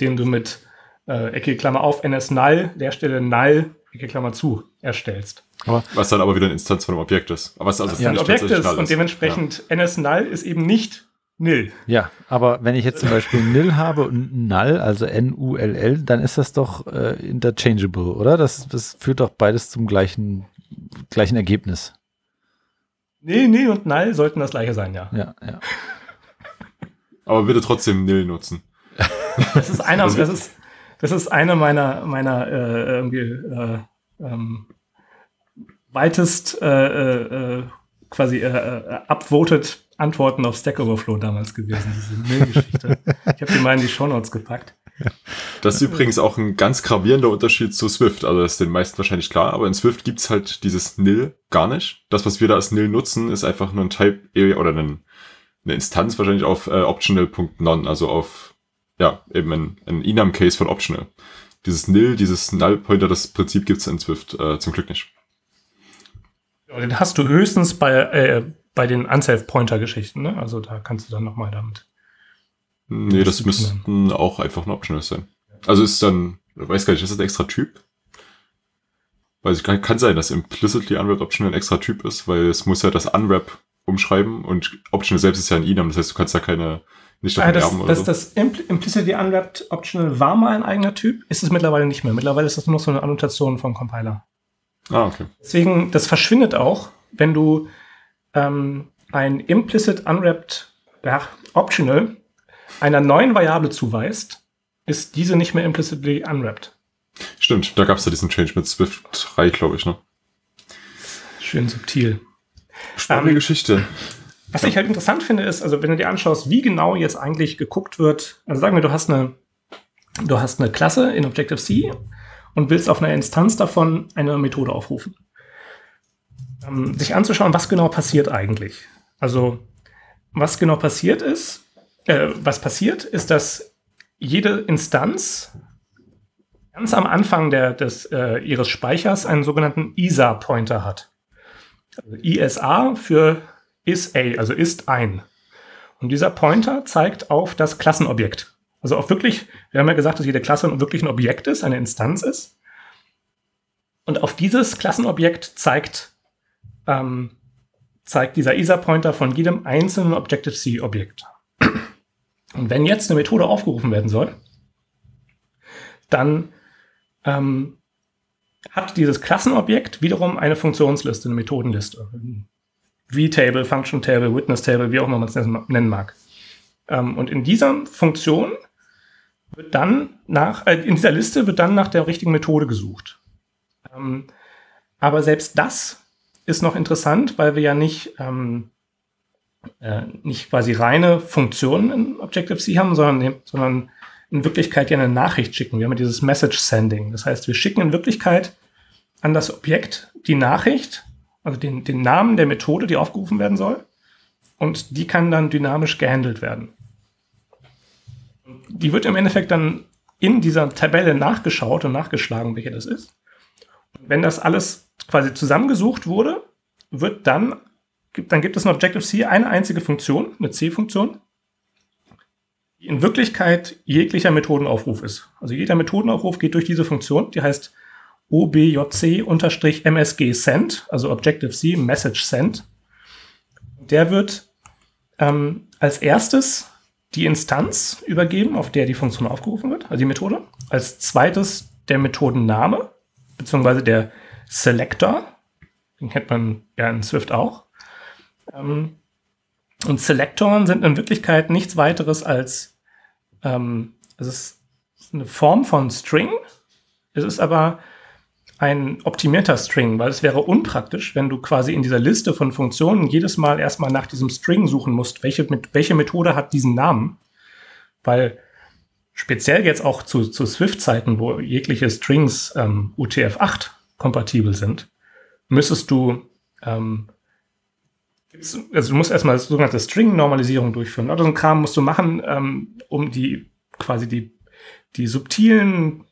den du mit äh, Ecke Klammer auf, NS-Null, Leerstelle Null, Ecke Klammer zu, erstellst. Aber was dann aber wieder eine Instanz von einem Objekt ist. Aber es also ja, ein Objekt ist und dementsprechend ja. NS-Null ist eben nicht Nil. Ja, aber wenn ich jetzt zum Beispiel (laughs) Nil habe und Null, also N-U-L-L, dann ist das doch äh, interchangeable, oder? Das, das führt doch beides zum gleichen, gleichen Ergebnis. Nee, Nil und Null sollten das gleiche sein, ja. Ja, ja. (laughs) aber bitte trotzdem Nil nutzen. Das ist einer, das ist, das ist eine meiner, meiner äh, irgendwie, äh, ähm, weitest äh, äh, quasi äh, äh, upvoted Antworten auf Stack Overflow damals gewesen, diese Mail-Geschichte. ich habe die mal in die Shownotes gepackt. Das ist übrigens auch ein ganz gravierender Unterschied zu Swift. Also das ist den meisten wahrscheinlich klar, aber in Swift gibt's halt dieses Nil gar nicht. Das, was wir da als Nil nutzen, ist einfach nur ein Type Area oder ein, eine Instanz wahrscheinlich auf äh, optional.non, also auf ja, eben ein, ein Enum-Case von optional. Dieses Nil, dieses Null-Pointer, das Prinzip gibt's in Swift äh, zum Glück nicht. Den hast du höchstens bei, äh, bei den Unsafe-Pointer-Geschichten, ne? Also da kannst du dann nochmal damit. Nee, das müssten auch einfach nur Optionals sein. Also ist dann, weiß gar nicht, ist das ein extra Typ? Weil es kann, kann sein, dass implicitly Unwrap Optional ein extra Typ ist, weil es muss ja das Unwrap umschreiben und Optional selbst ist ja ein Enum, das heißt, du kannst ja keine, nicht davon ah, das, erben oder das, so. Das Impl implicitly Unwrapped Optional war mal ein eigener Typ, ist es mittlerweile nicht mehr. Mittlerweile ist das nur noch so eine Annotation vom Compiler. Ah, okay. Deswegen, das verschwindet auch, wenn du ähm, ein implicit unwrapped ja, optional einer neuen Variable zuweist, ist diese nicht mehr implicitly unwrapped. Stimmt, da gab es ja diesen Change mit Swift 3, glaube ich, ne? Schön subtil. Spannende ähm, Geschichte. Was ja. ich halt interessant finde, ist, also wenn du dir anschaust, wie genau jetzt eigentlich geguckt wird, also sagen wir, du hast eine, du hast eine Klasse in Objective-C und willst auf einer Instanz davon eine Methode aufrufen. Ähm, sich anzuschauen, was genau passiert eigentlich. Also, was genau passiert ist, äh, was passiert, ist, dass jede Instanz ganz am Anfang der, des, äh, ihres Speichers einen sogenannten ISA-Pointer hat. Also ISA für is a, also ist ein. Und dieser Pointer zeigt auf das Klassenobjekt. Also auch wirklich, wir haben ja gesagt, dass jede Klasse wirklich ein Objekt ist, eine Instanz ist. Und auf dieses Klassenobjekt zeigt, ähm, zeigt dieser ISA-Pointer von jedem einzelnen Objective-C-Objekt. Und wenn jetzt eine Methode aufgerufen werden soll, dann ähm, hat dieses Klassenobjekt wiederum eine Funktionsliste, eine Methodenliste. V-Table, Function Table, Witness Table, wie auch immer man es nennen mag. Ähm, und in dieser Funktion wird dann nach, äh, in dieser Liste wird dann nach der richtigen Methode gesucht. Ähm, aber selbst das ist noch interessant, weil wir ja nicht, ähm, äh, nicht quasi reine Funktionen in Objective-C haben, sondern, sondern in Wirklichkeit ja eine Nachricht schicken. Wir haben ja dieses Message Sending. Das heißt, wir schicken in Wirklichkeit an das Objekt die Nachricht, also den, den Namen der Methode, die aufgerufen werden soll. Und die kann dann dynamisch gehandelt werden die wird im Endeffekt dann in dieser Tabelle nachgeschaut und nachgeschlagen, welche das ist. wenn das alles quasi zusammengesucht wurde, wird dann, dann gibt es in Objective-C eine einzige Funktion, eine C-Funktion, die in Wirklichkeit jeglicher Methodenaufruf ist. Also jeder Methodenaufruf geht durch diese Funktion, die heißt objc-msg send, also Objective-C Message Send. Der wird ähm, als erstes die Instanz übergeben, auf der die Funktion aufgerufen wird, also die Methode. Als zweites der Methodenname, beziehungsweise der Selector. Den kennt man ja in Swift auch. Ähm, und Selektoren sind in Wirklichkeit nichts weiteres als, ähm, es ist eine Form von String. Es ist aber ein optimierter String, weil es wäre unpraktisch, wenn du quasi in dieser Liste von Funktionen jedes Mal erstmal nach diesem String suchen musst, welche, mit, welche Methode hat diesen Namen. Weil speziell jetzt auch zu, zu Swift-Zeiten, wo jegliche Strings ähm, UTF-8 kompatibel sind, müsstest du ähm, also du musst erstmal sogenannte String-Normalisierung durchführen. Also so ein Kram musst du machen, ähm, um die quasi die, die subtilen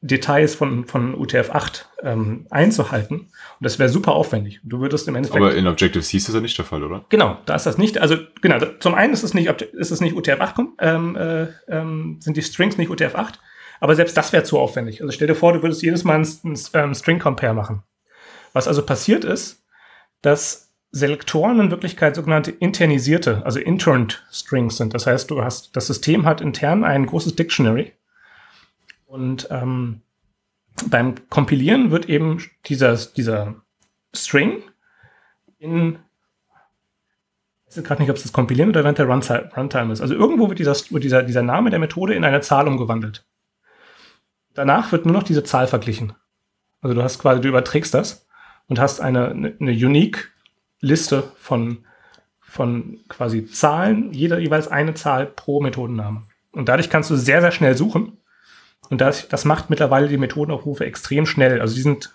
Details von, von UTF-8 ähm, einzuhalten. Und das wäre super aufwendig. Du würdest im Endeffekt. Aber in Objective-C ist das ja nicht der Fall, oder? Genau, da ist das nicht. Also, genau, zum einen ist es nicht, ist es nicht UTF-8, ähm, äh, ähm, sind die Strings nicht UTF-8. Aber selbst das wäre zu aufwendig. Also stell dir vor, du würdest jedes Mal einen, einen ähm, String-Compare machen. Was also passiert ist, dass Selektoren in Wirklichkeit sogenannte internisierte, also interned Strings sind. Das heißt, du hast, das System hat intern ein großes Dictionary und ähm, beim Kompilieren wird eben dieser, dieser String in ich weiß gerade nicht, ob es das Kompilieren oder während der Runtime ist. Also irgendwo wird, dieser, dieser, dieser Name der Methode in eine Zahl umgewandelt. Danach wird nur noch diese Zahl verglichen. Also du hast quasi, du überträgst das und hast eine, eine, eine unique Liste von, von quasi Zahlen, jeder jeweils eine Zahl pro Methodenname. Und dadurch kannst du sehr, sehr schnell suchen und das, das macht mittlerweile die Methodenaufrufe extrem schnell. Also die sind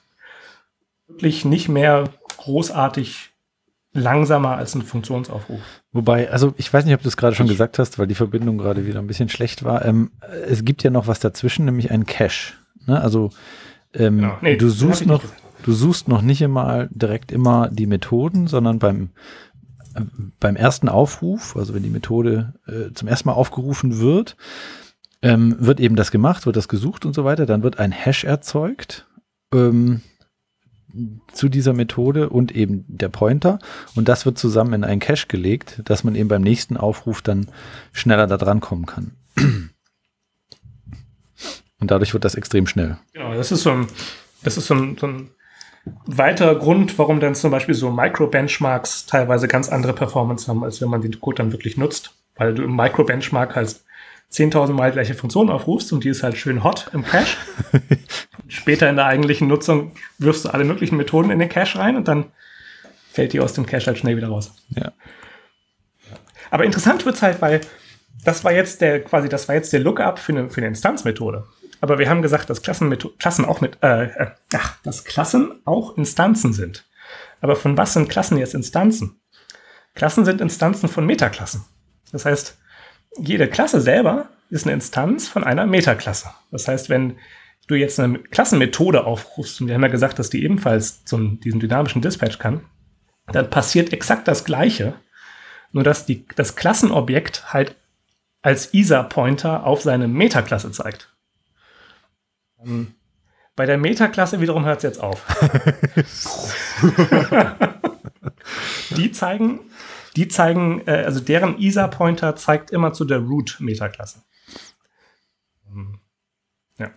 wirklich nicht mehr großartig langsamer als ein Funktionsaufruf. Wobei, also ich weiß nicht, ob du es gerade schon gesagt hast, weil die Verbindung gerade wieder ein bisschen schlecht war. Ähm, es gibt ja noch was dazwischen, nämlich ein Cache. Ne? Also ähm, genau. nee, du suchst noch, du suchst noch nicht immer direkt immer die Methoden, sondern beim äh, beim ersten Aufruf, also wenn die Methode äh, zum ersten Mal aufgerufen wird, ähm, wird eben das gemacht, wird das gesucht und so weiter. Dann wird ein Hash erzeugt ähm, zu dieser Methode und eben der Pointer. Und das wird zusammen in einen Cache gelegt, dass man eben beim nächsten Aufruf dann schneller da dran kommen kann. Und dadurch wird das extrem schnell. Genau, das ist so ein, das ist so ein, so ein weiterer Grund, warum dann zum Beispiel so Micro-Benchmarks teilweise ganz andere Performance haben, als wenn man den Code dann wirklich nutzt. Weil du im Micro-Benchmark heißt, 10.000 Mal die gleiche Funktion aufrufst und die ist halt schön hot im Cache. (laughs) Später in der eigentlichen Nutzung wirfst du alle möglichen Methoden in den Cache rein und dann fällt die aus dem Cache halt schnell wieder raus. Ja. Aber interessant wird's halt, weil das war jetzt der, quasi, das war jetzt der Lookup für eine, für eine Instanzmethode. Aber wir haben gesagt, dass Klassen, Klassen auch mit, äh, äh, ach, dass Klassen auch Instanzen sind. Aber von was sind Klassen jetzt Instanzen? Klassen sind Instanzen von Metaklassen. Das heißt, jede Klasse selber ist eine Instanz von einer Metaklasse. Das heißt, wenn du jetzt eine Klassenmethode aufrufst, und wir haben ja gesagt, dass die ebenfalls so diesen dynamischen Dispatch kann, dann passiert exakt das Gleiche, nur dass die, das Klassenobjekt halt als ISA-Pointer auf seine Metaklasse zeigt. Ähm, bei der Metaklasse wiederum hört es jetzt auf. (laughs) (laughs) die zeigen die zeigen, äh, also deren ISA-Pointer zeigt immer zu der Root-Metaklasse. Hm. Ja.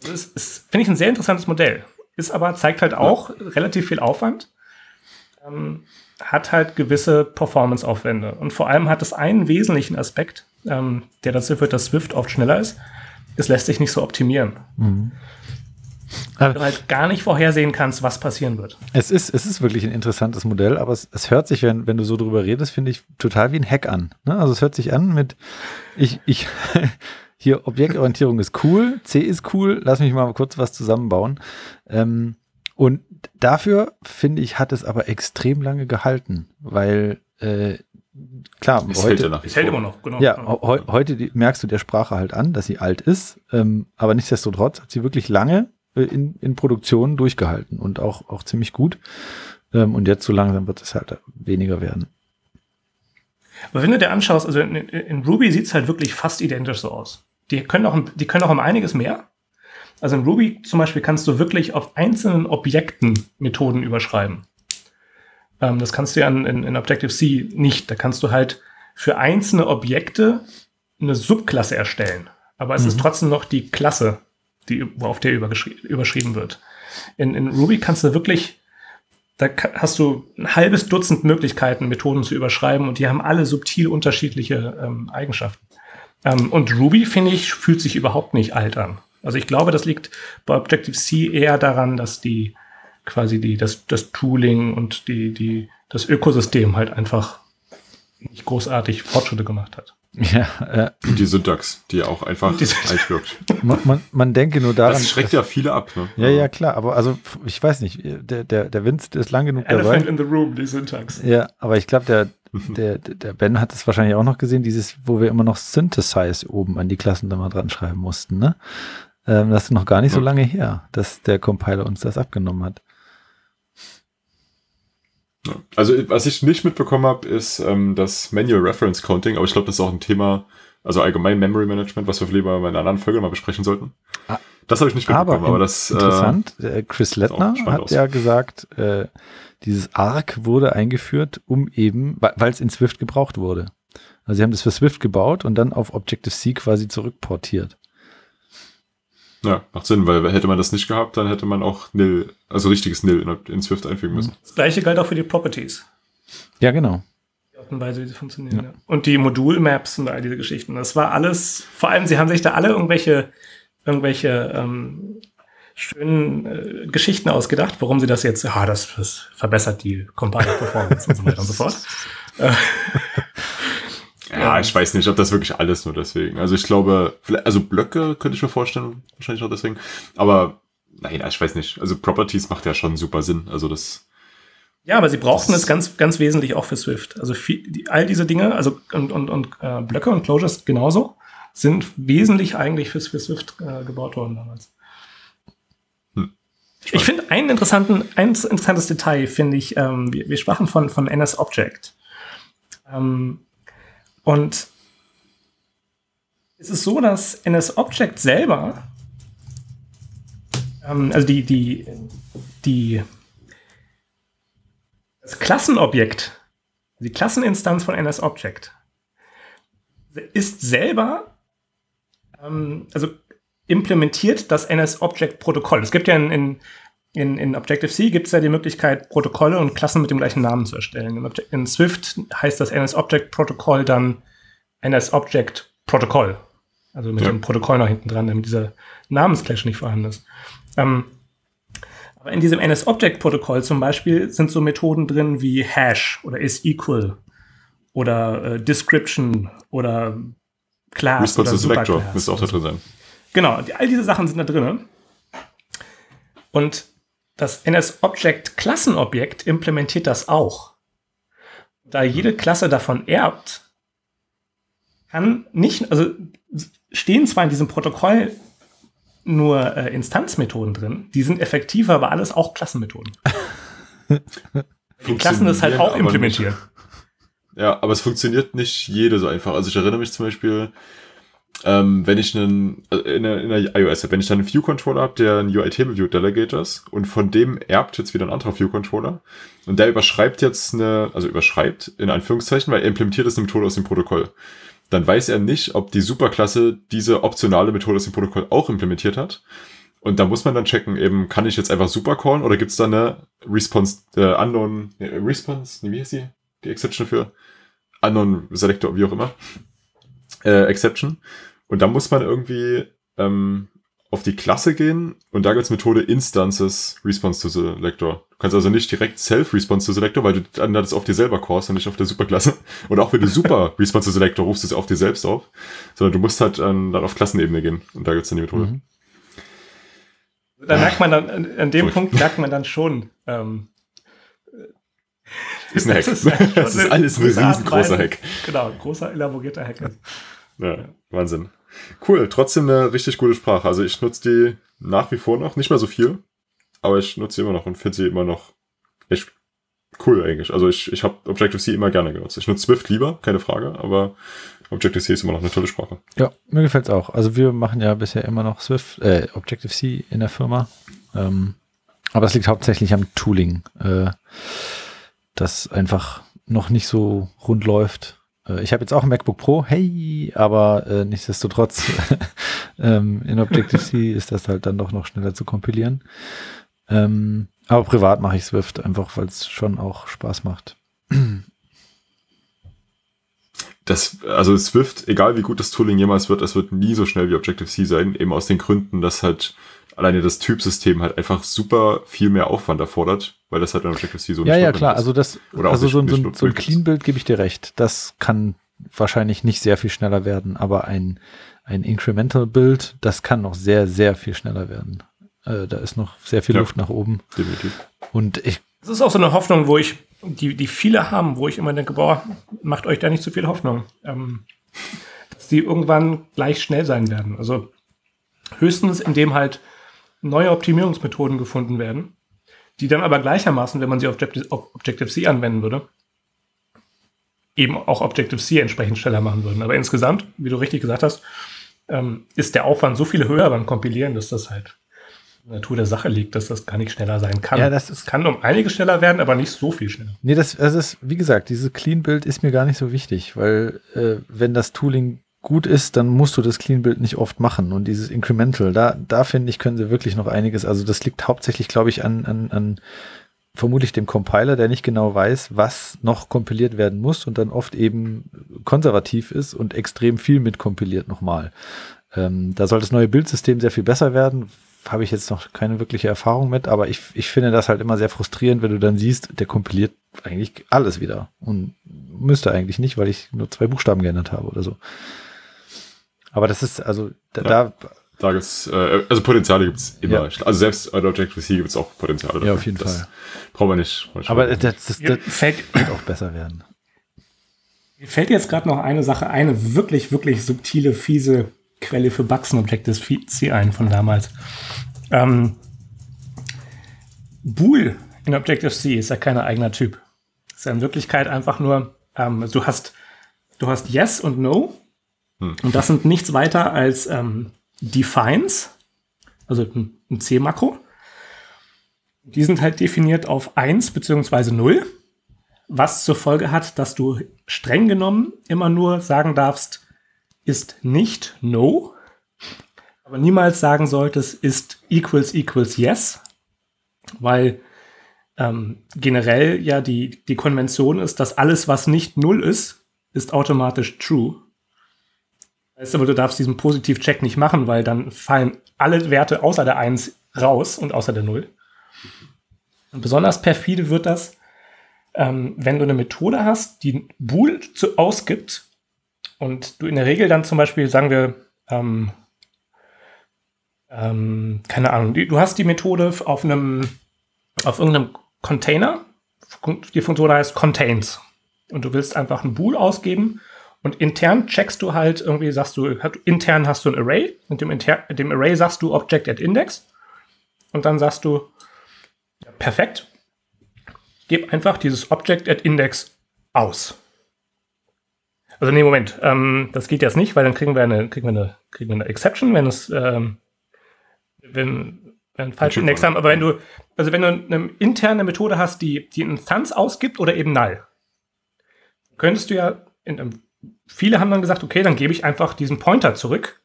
Das ist, finde ich, ein sehr interessantes Modell. Ist aber, zeigt halt auch ja. relativ viel Aufwand. Ähm, hat halt gewisse Performance-Aufwände. Und vor allem hat es einen wesentlichen Aspekt, ähm, der dazu führt, dass Swift oft schneller ist. Es lässt sich nicht so optimieren. Mhm weil du halt gar nicht vorhersehen kannst, was passieren wird. Es ist, es ist wirklich ein interessantes Modell, aber es, es hört sich, wenn, wenn du so drüber redest, finde ich total wie ein Hack an. Ne? Also es hört sich an mit, ich, ich, (laughs) hier Objektorientierung ist cool, C ist cool, lass mich mal kurz was zusammenbauen. Ähm, und dafür, finde ich, hat es aber extrem lange gehalten, weil äh, klar, es heute, hält, es hält immer noch, genau. Ja, he heute die, merkst du der Sprache halt an, dass sie alt ist, ähm, aber nichtsdestotrotz hat sie wirklich lange äh, in, in Produktion durchgehalten und auch, auch ziemlich gut. Ähm, und jetzt so langsam wird es halt weniger werden. Aber wenn du dir anschaust, also in, in Ruby sieht es halt wirklich fast identisch so aus. Die können auch, die können auch um einiges mehr. Also in Ruby zum Beispiel kannst du wirklich auf einzelnen Objekten Methoden überschreiben. Ähm, das kannst du ja in, in, in Objective-C nicht. Da kannst du halt für einzelne Objekte eine Subklasse erstellen. Aber es mhm. ist trotzdem noch die Klasse, die, auf der überschrieben wird. In, in Ruby kannst du wirklich, da hast du ein halbes Dutzend Möglichkeiten, Methoden zu überschreiben und die haben alle subtil unterschiedliche ähm, Eigenschaften. Ähm, und Ruby, finde ich, fühlt sich überhaupt nicht alt an. Also ich glaube, das liegt bei Objective-C eher daran, dass die quasi die, das, das Tooling und die, die, das Ökosystem halt einfach nicht großartig Fortschritte gemacht hat. Ja, äh, die Syntax, die auch einfach alt wirkt. Man, man, man, denke nur daran. Das schreckt ja viele ab. Ne? Ja, ja, klar. Aber also, ich weiß nicht, der, der, der Vince ist lang genug Elephant dabei. in the room, die Syntax. Ja, aber ich glaube, der, (laughs) der, der Ben hat es wahrscheinlich auch noch gesehen, dieses, wo wir immer noch Synthesize oben an die Klassen da mal dran schreiben mussten, ne? Ähm, das ist noch gar nicht so lange her, dass der Compiler uns das abgenommen hat. Also was ich nicht mitbekommen habe, ist ähm, das Manual Reference Counting, aber ich glaube, das ist auch ein Thema, also allgemein Memory Management, was wir vielleicht mal in einer anderen Folge mal besprechen sollten. Ah, das habe ich nicht mitbekommen, aber, aber das interessant. Äh, Chris Lettner hat aus. ja gesagt, äh, dieses ARC wurde eingeführt, um eben, weil es in Swift gebraucht wurde. Also sie haben das für Swift gebaut und dann auf Objective-C quasi zurückportiert. Ja, macht Sinn, weil hätte man das nicht gehabt, dann hätte man auch nil, also richtiges nil in, in Swift einfügen müssen. Das gleiche galt auch für die Properties. Ja, genau. Die Art und Weise, wie sie funktionieren. Ja. Ja. Und die Modulmaps und all diese Geschichten. Das war alles, vor allem, sie haben sich da alle irgendwelche, irgendwelche ähm, schönen äh, Geschichten ausgedacht, warum sie das jetzt, ah, das, das verbessert die Compiler-Performance und so weiter und so fort. (laughs) Ja, ich weiß nicht, ob das wirklich alles nur deswegen. Also ich glaube, also Blöcke könnte ich mir vorstellen, wahrscheinlich auch deswegen. Aber nein, ich weiß nicht. Also Properties macht ja schon super Sinn. Also das. Ja, aber sie brauchten es ganz, ganz wesentlich auch für Swift. Also viel, die, all diese Dinge, also und, und, und äh, Blöcke und Closures genauso, sind wesentlich eigentlich für, für Swift äh, gebaut worden damals. Hm. Ich finde einen interessanten, ein interessantes Detail finde ich, ähm, wir, wir, sprachen von, von NS Object. Ähm, und es ist so, dass NS-Object selber, ähm, also die, die, die, das Klassenobjekt, die Klasseninstanz von NS-Object, ist selber, ähm, also implementiert das NS-Object-Protokoll. Es gibt ja in, in in, in Objective-C gibt es ja die Möglichkeit, Protokolle und Klassen mit dem gleichen Namen zu erstellen. In, Swift heißt das NS-Object-Protokoll dann NS-Object-Protokoll. Also mit ja. dem Protokoll noch hinten dran, damit dieser Namensclash nicht vorhanden ist. Ähm, aber in diesem NS-Object-Protokoll zum Beispiel sind so Methoden drin wie Hash oder is-equal oder äh, Description oder Class Response oder Selector müsste auch da drin sein. Genau, die, all diese Sachen sind da drin. Und das NS-Object-Klassenobjekt implementiert das auch. Da jede Klasse davon erbt, kann nicht, also stehen zwar in diesem Protokoll nur äh, Instanzmethoden drin, die sind effektiver, aber alles auch Klassenmethoden. (laughs) die Klassen ist halt auch implementiert. Ja, aber es funktioniert nicht jede so einfach. Also ich erinnere mich zum Beispiel, ähm, wenn ich einen, äh, in der, in der iOS-App, wenn ich dann einen View-Controller habe, der ein UI-Table-View-Delegate ist und von dem erbt jetzt wieder ein anderer View-Controller und der überschreibt jetzt eine, also überschreibt in Anführungszeichen, weil er implementiert ist eine Methode aus dem Protokoll. Dann weiß er nicht, ob die Superklasse diese optionale Methode aus dem Protokoll auch implementiert hat. Und da muss man dann checken, eben, kann ich jetzt einfach super callen oder gibt's da eine Response, äh, unknown, ne, Response, wie heißt die? Die Exception für? Unknown Selector, wie auch immer. Äh, Exception. Und da muss man irgendwie ähm, auf die Klasse gehen und da gibt's Methode Instances Response to Selector. Du kannst also nicht direkt Self-Response to Selector, weil du dann das auf dir selber callst und nicht auf der Superklasse. (laughs) Und auch wenn du Super Response to Selector rufst, es auf dir selbst auf. Sondern du musst halt ähm, dann auf Klassenebene gehen und da gibt's dann die Methode. Mhm. Da merkt man dann, an, an dem Gut. Punkt merkt man dann schon, ähm, ist ein Hack. Das ist, das ist alles ein riesengroßer Hack. Genau, großer, elaborierter Hack. Ja, Wahnsinn. Cool, trotzdem eine richtig gute Sprache. Also ich nutze die nach wie vor noch, nicht mehr so viel, aber ich nutze sie immer noch und finde sie immer noch echt cool eigentlich. Also ich, ich habe Objective-C immer gerne genutzt. Ich nutze Swift lieber, keine Frage, aber Objective-C ist immer noch eine tolle Sprache. Ja, mir gefällt es auch. Also wir machen ja bisher immer noch Swift, äh, Objective-C in der Firma. Ähm, aber es liegt hauptsächlich am Tooling, äh, das einfach noch nicht so rund läuft äh, ich habe jetzt auch ein MacBook Pro, hey, aber äh, nichtsdestotrotz (laughs) ähm, in Objective-C ist das halt dann doch noch schneller zu kompilieren. Ähm, aber privat mache ich Swift einfach, weil es schon auch Spaß macht. das, also Swift, egal wie gut das Tooling jemals wird, es wird nie so schnell wie Objective-C sein, eben aus den Gründen, dass halt alleine das Typsystem halt einfach super viel mehr Aufwand erfordert, weil das halt in Objective-C so Ja, ja, klar, ist. also das, Oder also nicht, so, nicht so, so ein Clean-Bild gebe ich dir recht. Das kann wahrscheinlich nicht sehr viel schneller werden, aber ein, ein Incremental-Bild, das kann noch sehr, sehr viel schneller werden. Äh, da ist noch sehr viel Ja. Luft nach oben. Definitiv. Und ich, Das ist auch so eine Hoffnung, wo ich, die, die viele haben, wo ich immer denke, boah, macht euch da nicht zu viel Hoffnung. Ähm, dass die irgendwann gleich schnell sein werden. Also höchstens, indem halt neue Optimierungsmethoden gefunden werden, die dann aber gleichermaßen, wenn man sie auf Objective- auf Objective-C anwenden würde, eben auch Objective-C entsprechend schneller machen würden. Aber insgesamt, wie du richtig gesagt hast, ähm, ist der Aufwand so viel höher beim Kompilieren, dass das halt in der Natur der Sache liegt, dass das gar nicht schneller sein kann. Ja, das ist- kann um einiges schneller werden, aber nicht so viel schneller. nee, das, das ist, wie gesagt, dieses Clean-Bild ist mir gar nicht so wichtig, weil äh, wenn das Tooling gut ist, dann musst du das Clean-Bild nicht oft machen. Und dieses Incremental, da, da finde ich, können sie wirklich noch einiges, also das liegt hauptsächlich, glaube ich, an, an, an vermutlich dem Compiler, der nicht genau weiß, was noch kompiliert werden muss und dann oft eben konservativ ist und extrem viel mitkompiliert nochmal. Ähm, da soll das neue Bildsystem sehr viel besser werden. Habe ich jetzt noch keine wirkliche Erfahrung mit, aber ich, ich finde das halt immer sehr frustrierend, wenn du dann siehst, der kompiliert eigentlich alles wieder. Und müsste eigentlich nicht, weil ich nur zwei Buchstaben geändert habe oder so. Aber das ist, also da, Ja. da Da gibt's, äh, also Potenziale gibt's immer. Ja. Also selbst bei Objective-C gibt's auch Potenziale. Ja, auf jeden das Fall. Brauchen wir nicht. aber das, das, das Mir fällt, wird auch besser werden. mir fällt jetzt gerade noch eine Sache, eine wirklich, wirklich subtile, fiese Quelle für Bugs in Objective-C ein von damals. Ähm, Bool in Objective-C ist ja kein eigener Typ. Ist ja in Wirklichkeit einfach nur, ähm, du hast, du hast Yes und No. Und das sind nichts weiter als ähm, Defines, also ein, C-Makro. Die sind halt definiert auf 1 beziehungsweise 0 was zur Folge hat, dass du streng genommen immer nur sagen darfst, ist nicht no, aber niemals sagen solltest, ist equals equals yes, weil ähm, generell ja die, die Konvention ist, dass alles, was nicht null ist, ist automatisch true. Heißt aber, du darfst diesen Positiv-Check nicht machen, weil dann fallen alle Werte außer der 1 raus und außer der 0. Und besonders perfide wird das, ähm, wenn du eine Methode hast, die Bool zu, ausgibt und du in der Regel dann zum Beispiel, sagen wir, ähm, ähm, keine Ahnung, du hast die Methode auf einem, auf irgendeinem Container, die Funktion heißt contains und du willst einfach ein Bool ausgeben und intern checkst du halt irgendwie, sagst du, intern hast du ein Array und dem, inter, dem Array sagst du Object at Index und dann sagst du, perfekt, gib einfach dieses Object at Index aus. Also nee, Moment, ähm, das geht jetzt nicht, weil dann kriegen wir eine, kriegen wir eine, kriegen wir eine Exception, wenn es, ähm, wenn, wenn einen falschen Index haben. Aber wenn du, also wenn du eine interne Methode hast, die die Instanz ausgibt oder eben null, könntest du ja, in, einem- viele haben dann gesagt, okay, dann gebe ich einfach diesen Pointer zurück,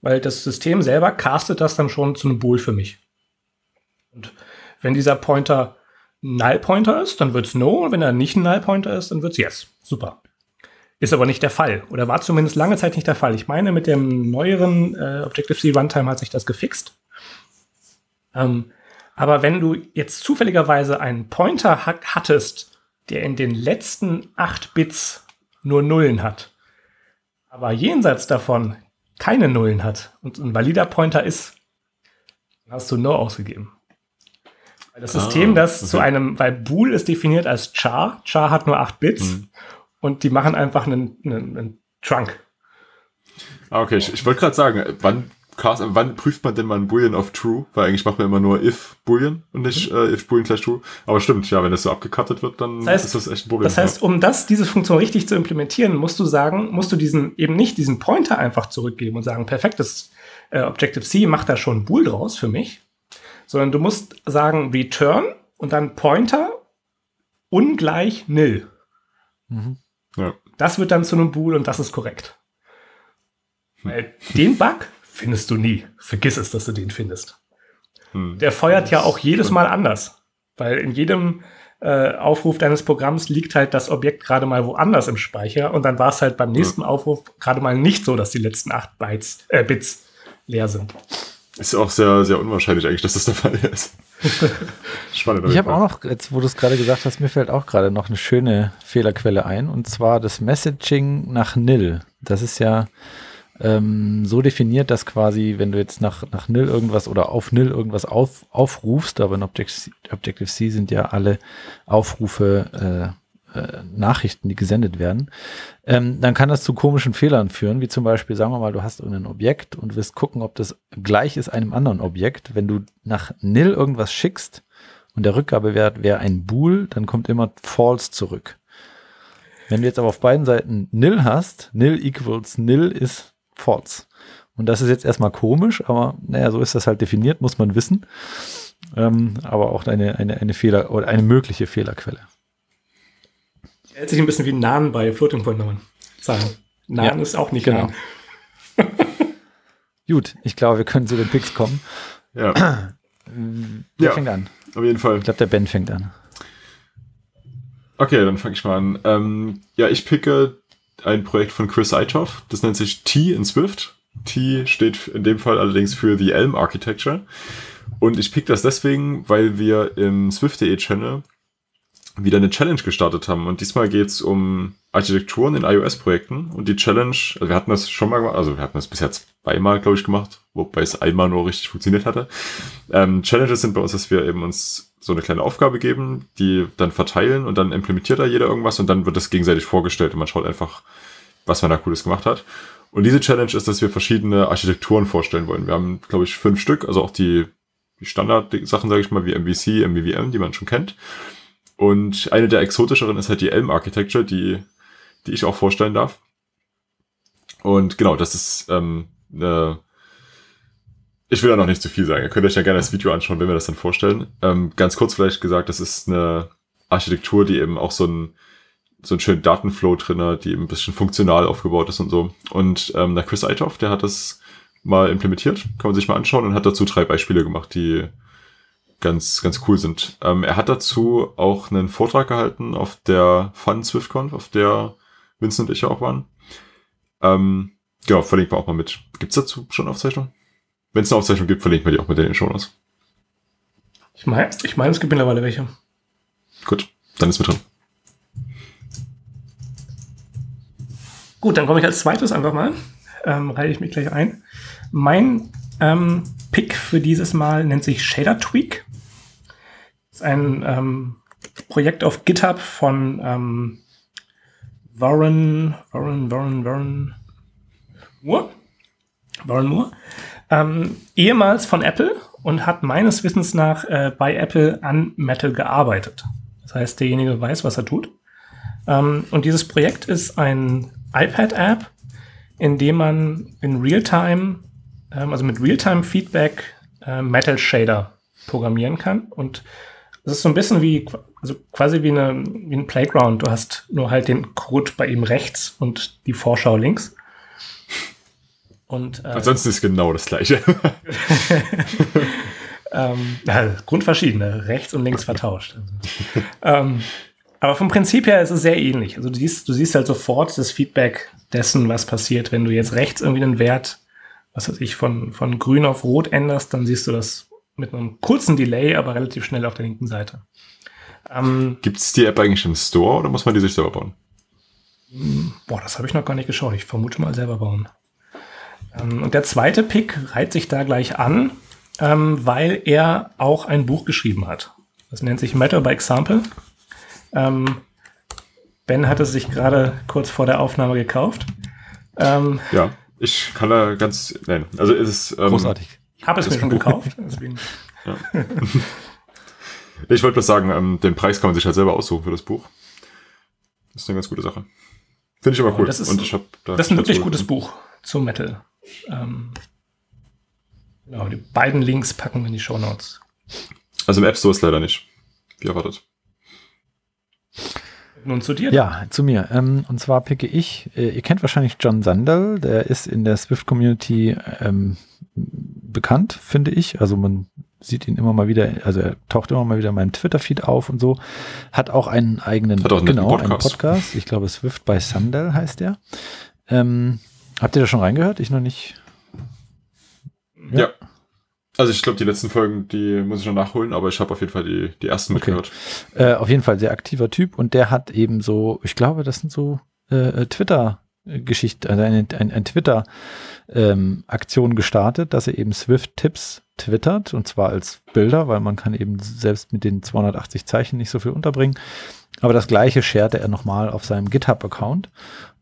weil das System selber castet das dann schon zu einem Bool für mich. Und wenn dieser Pointer Null-Pointer ist, dann wird's No. Und wenn er nicht ein Null-Pointer ist, dann wird's Yes. Super. Ist aber nicht der Fall. Oder war zumindest lange Zeit nicht der Fall. Ich meine, mit dem neueren äh, Objective-C Runtime hat sich das gefixt. Ähm, aber wenn du jetzt zufälligerweise einen Pointer ha hattest, der in den letzten 8 Bits nur Nullen hat, aber jenseits davon keine Nullen hat und ein valider Pointer ist, dann hast du No ausgegeben. Weil das Ah, System, das okay. zu einem, weil Bool ist definiert als Char, Char hat nur 8 Bits Mhm. und die machen einfach einen, einen, einen Trunk. Ah, okay. Ich, ich wollte gerade sagen, wann, cast- wann prüft man denn mal ein Boolean auf True? Weil eigentlich macht man immer nur if Boolean und nicht Mhm. äh, if Boolean gleich True. Aber stimmt, ja, wenn das so abgekattet wird, dann Das heißt- ist das echt ein Problem. Das heißt, um das, diese Funktion richtig zu implementieren, musst du sagen, musst du diesen eben nicht diesen Pointer einfach zurückgeben und sagen, perfekt, das äh, Objective-C macht da schon Bool draus für mich, sondern du musst sagen Return und dann Pointer ungleich nil. Mhm. ja. Das wird dann zu einem Bool und das ist korrekt. Weil den Bug findest du nie. Vergiss es, dass du den findest. Hm. Der feuert ja auch jedes Mal anders. Weil in jedem, äh, Aufruf deines Programms liegt halt das Objekt gerade mal woanders im Speicher und dann war es halt beim nächsten Aufruf gerade mal nicht so, dass die letzten acht Bytes, äh, Bits leer sind. Ist auch sehr, sehr unwahrscheinlich eigentlich, dass das der Fall ist. (laughs) Spannend. Ich habe auch noch, jetzt wo du es gerade gesagt hast, mir fällt auch gerade noch eine schöne Fehlerquelle ein und zwar das Messaging nach nil. Das ist ja ähm, so definiert, dass quasi, wenn du jetzt nach, nach nil irgendwas oder auf nil irgendwas auf, aufrufst, aber in Objective-C sind ja alle Aufrufe äh, äh, Nachrichten, die gesendet werden, ähm, dann kann das zu komischen Fehlern führen, wie zum Beispiel, sagen wir mal, du hast irgendein Objekt und willst gucken, ob das gleich ist einem anderen Objekt. Wenn du nach nil irgendwas schickst und der Rückgabewert wäre ein Bool, dann kommt immer false zurück. Wenn du jetzt aber auf beiden Seiten nil hast, nil equals nil ist false. Und das ist jetzt erstmal komisch, aber naja, so ist das halt definiert, muss man wissen. Ähm, aber auch eine, eine, eine Fehler oder eine mögliche Fehlerquelle. Hält sich ein bisschen wie Nahen bei Floating Point Nummern. Sagen. Nahen ja, ist auch nicht genau. (laughs) (laughs) Gut, ich glaube, wir können zu den Picks kommen. Ja. Wer ja, fängt an? Auf jeden Fall. Ich glaube, der Ben fängt an. Okay, dann fange ich mal an. Ähm, ja, ich picke ein Projekt von Chris Eitoff. Das nennt sich T in Swift. T steht in dem Fall allerdings für The Elm Architecture. Und ich pick das deswegen, weil wir im Swift.de Channel wieder eine Challenge gestartet haben. Und diesmal geht's um Architekturen in iOS-Projekten. Und die Challenge, also wir hatten das schon mal gemacht, also wir hatten das bis jetzt zweimal, glaube ich, gemacht, wobei es einmal nur richtig funktioniert hatte. Ähm, Challenges sind bei uns, dass wir eben uns so eine kleine Aufgabe geben, die dann verteilen und dann implementiert da jeder irgendwas und dann wird das gegenseitig vorgestellt und man schaut einfach, was man da Cooles gemacht hat. Und diese Challenge ist, dass wir verschiedene Architekturen vorstellen wollen. Wir haben, glaube ich, fünf Stück, also auch die, die Standard-Sachen, sage ich mal, wie MVC, MVVM, die man schon kennt. Und eine der exotischeren ist halt die Elm Architecture, die, die ich auch vorstellen darf. Und genau, das ist ähm, eine. Ich will da noch nicht zu viel sagen. Ihr könnt euch ja gerne das Video anschauen, wenn wir das dann vorstellen. Ähm, ganz kurz vielleicht gesagt, das ist eine Architektur, die eben auch so ein so einen schönen Datenflow drin hat, die eben ein bisschen funktional aufgebaut ist und so. Und ähm, der Chris Eitoff, der hat das mal implementiert, kann man sich mal anschauen und hat dazu drei Beispiele gemacht, die ganz, ganz cool sind. Ähm, er hat dazu auch einen Vortrag gehalten auf der Fun SwiftConf, auf der Vincent und ich auch waren. Ähm, genau, verlinken wir auch mal mit. Gibt's dazu schon Aufzeichnung? Wenn es eine Aufzeichnung gibt, verlinken wir die auch mit in den Shownotes. Ich meine, ich mein, es gibt mittlerweile welche. Gut, dann ist mit drin. Gut, dann komme ich als zweites einfach mal. Ähm, reihe ich mich gleich ein. Mein ähm, Pick für dieses Mal nennt sich Shader Tweak ist ein ähm, Projekt auf GitHub von ähm, Warren, Warren, Warren, Warren Moore. Warren Moore. Ähm, ehemals von Apple und hat meines Wissens nach äh, bei Apple an Metal gearbeitet. Das heißt, derjenige weiß, was er tut. Ähm, und dieses Projekt ist ein iPad-App, in dem man in Realtime, ähm, also mit Realtime-Feedback, äh, Metal Shader programmieren kann. Und das ist so ein bisschen wie, also quasi wie, eine, wie ein Playground. Du hast nur halt den Code bei ihm rechts und die Vorschau links. Und, äh, Ansonsten ist genau das gleiche. (laughs) ähm, ja, grundverschiedene, rechts und links vertauscht. ähm, aber vom Prinzip her ist es sehr ähnlich. Also du siehst, du siehst halt sofort das Feedback dessen, was passiert. Wenn du jetzt rechts irgendwie einen Wert, was weiß ich, von, von grün auf rot änderst, dann siehst du das mit einem kurzen Delay, aber relativ schnell auf der linken Seite. Ähm, Gibt es die App eigentlich im Store oder muss man die sich selber bauen? Boah, das habe ich noch gar nicht geschaut. Ich vermute mal selber bauen. Ähm, und der zweite Pick reiht sich da gleich an, ähm, weil er auch ein Buch geschrieben hat. Das nennt sich Matter by Example. Ähm, ben hat es sich gerade kurz vor der Aufnahme gekauft. Ähm, ja, ich kann da ganz, nein, also ist es ähm, großartig. Ich habe es mir schon gekauft. (laughs) Ja. ich wollte bloß sagen, ähm, den Preis kann man sich halt selber aussuchen für das Buch. Das ist eine ganz gute Sache. Finde ich aber cool. Das ist, Und ich hab da das ist ein wirklich gutes Buch zum Metal. Ähm, genau, die beiden Links packen wir in die Show Notes. Also im App Store ist leider nicht. Wie erwartet. Nun zu dir. Ja, zu mir. Ähm, und zwar picke ich, äh, ihr kennt wahrscheinlich John Sandel, der ist in der Swift Community ähm, bekannt, finde ich. Also man sieht ihn immer mal wieder, also er taucht immer mal wieder in meinem Twitter-Feed auf und so. Hat auch einen eigenen, Hat auch einen genau, Podcast. einen Podcast. Ich glaube, Swift by Sandal heißt der. Ähm, habt ihr da schon reingehört? Ich noch nicht. Ja. Ja. Also ich glaube, die letzten Folgen, die muss ich noch nachholen, aber ich habe auf jeden Fall die, die ersten Okay. mitgehört. Äh, auf jeden Fall sehr aktiver Typ und der hat eben so, ich glaube, das sind so äh, Twitter-Geschichten, also eine, ein, ein Twitter-Aktion gestartet, dass er eben Swift-Tipps twittert und zwar als Bilder, weil man kann eben selbst mit den 280 Zeichen nicht so viel unterbringen. Aber das gleiche scherte er nochmal auf seinem GitHub-Account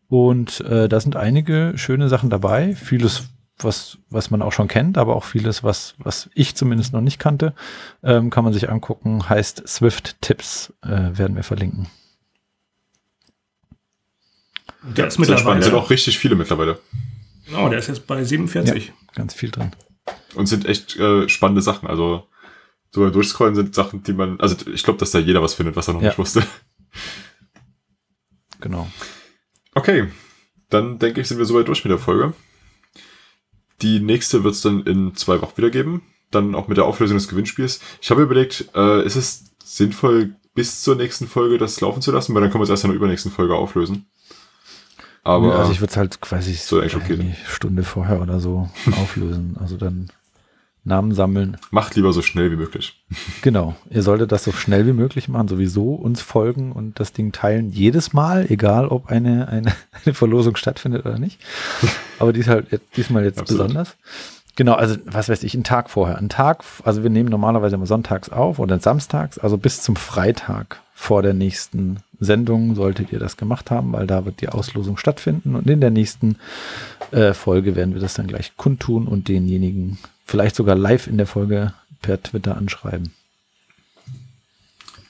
und äh, da sind einige schöne Sachen dabei, vieles was, was man auch schon kennt, aber auch vieles, was, was ich zumindest noch nicht kannte, ähm, kann man sich angucken. Heißt Swift Tips, äh, werden wir verlinken. Der ist mittlerweile. Sind auch richtig viele mittlerweile. Genau, der ist jetzt bei 47. Ganz viel drin. Und sind echt äh, spannende Sachen. Also so beim Durchscrollen sind Sachen, die man, also ich glaube, dass da jeder was findet, was er noch Ja. nicht wusste. Genau. Okay, dann denke ich, sind wir soweit durch mit der Folge. Die nächste wird es dann in zwei Wochen wieder geben. Dann auch mit der Auflösung des Gewinnspiels. Ich habe überlegt, äh, ist es sinnvoll, bis zur nächsten Folge das laufen zu lassen, weil dann können wir es erst in der übernächsten Folge auflösen. Aber also ich würde es halt quasi so eine Stunde vorher oder so (laughs) auflösen. Also dann Namen sammeln. macht lieber so schnell wie möglich. (laughs) Genau. Ihr solltet das so schnell wie möglich machen, sowieso uns folgen und das Ding teilen jedes Mal, egal ob eine, eine, (laughs) eine Verlosung stattfindet oder nicht. Aber dies halt jetzt, diesmal jetzt Absolut. besonders. Genau, also was weiß ich, einen Tag vorher. Einen Tag, also wir nehmen normalerweise immer sonntags auf oder samstags, also bis zum Freitag vor der nächsten Sendung solltet ihr das gemacht haben, weil da wird die Auslosung stattfinden und in der nächsten äh, Folge werden wir das dann gleich kundtun und denjenigen vielleicht sogar live in der Folge per Twitter anschreiben.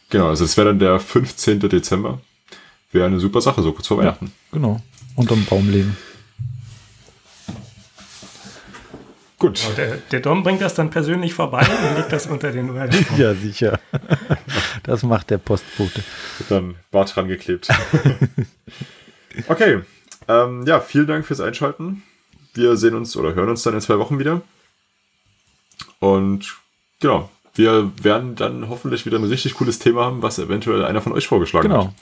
Genau, also es wäre dann der 15. Dezember. Wäre eine super Sache, so kurz vor Weihnachten. Genau. Unterm Baum legen. Gut. Und der, der Dom bringt das dann persönlich vorbei und legt das unter den (laughs) URL. Ja, sicher. Das macht der Postbote. Wird dann Bart dran geklebt. (laughs) okay. Ähm, ja, vielen Dank fürs Einschalten. Wir sehen uns oder hören uns dann in zwei Wochen wieder. Und genau, wir werden dann hoffentlich wieder ein richtig cooles Thema haben, was eventuell einer von euch vorgeschlagen Genau. hat.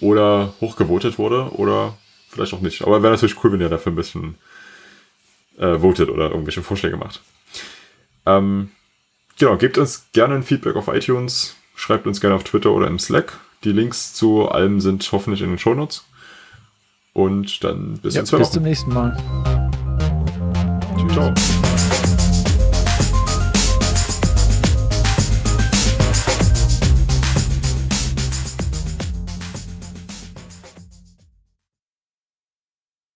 Oder hochgevotet wurde oder vielleicht auch nicht. Aber wäre natürlich cool, wenn ihr dafür ein bisschen äh, votet oder irgendwelche Vorschläge macht. Ähm, genau, gebt uns gerne ein Feedback auf iTunes, schreibt uns gerne auf Twitter oder im Slack. Die Links zu allem sind hoffentlich in den Shownotes. Und dann bis Ja, bis zum nächsten Mal. Ciao.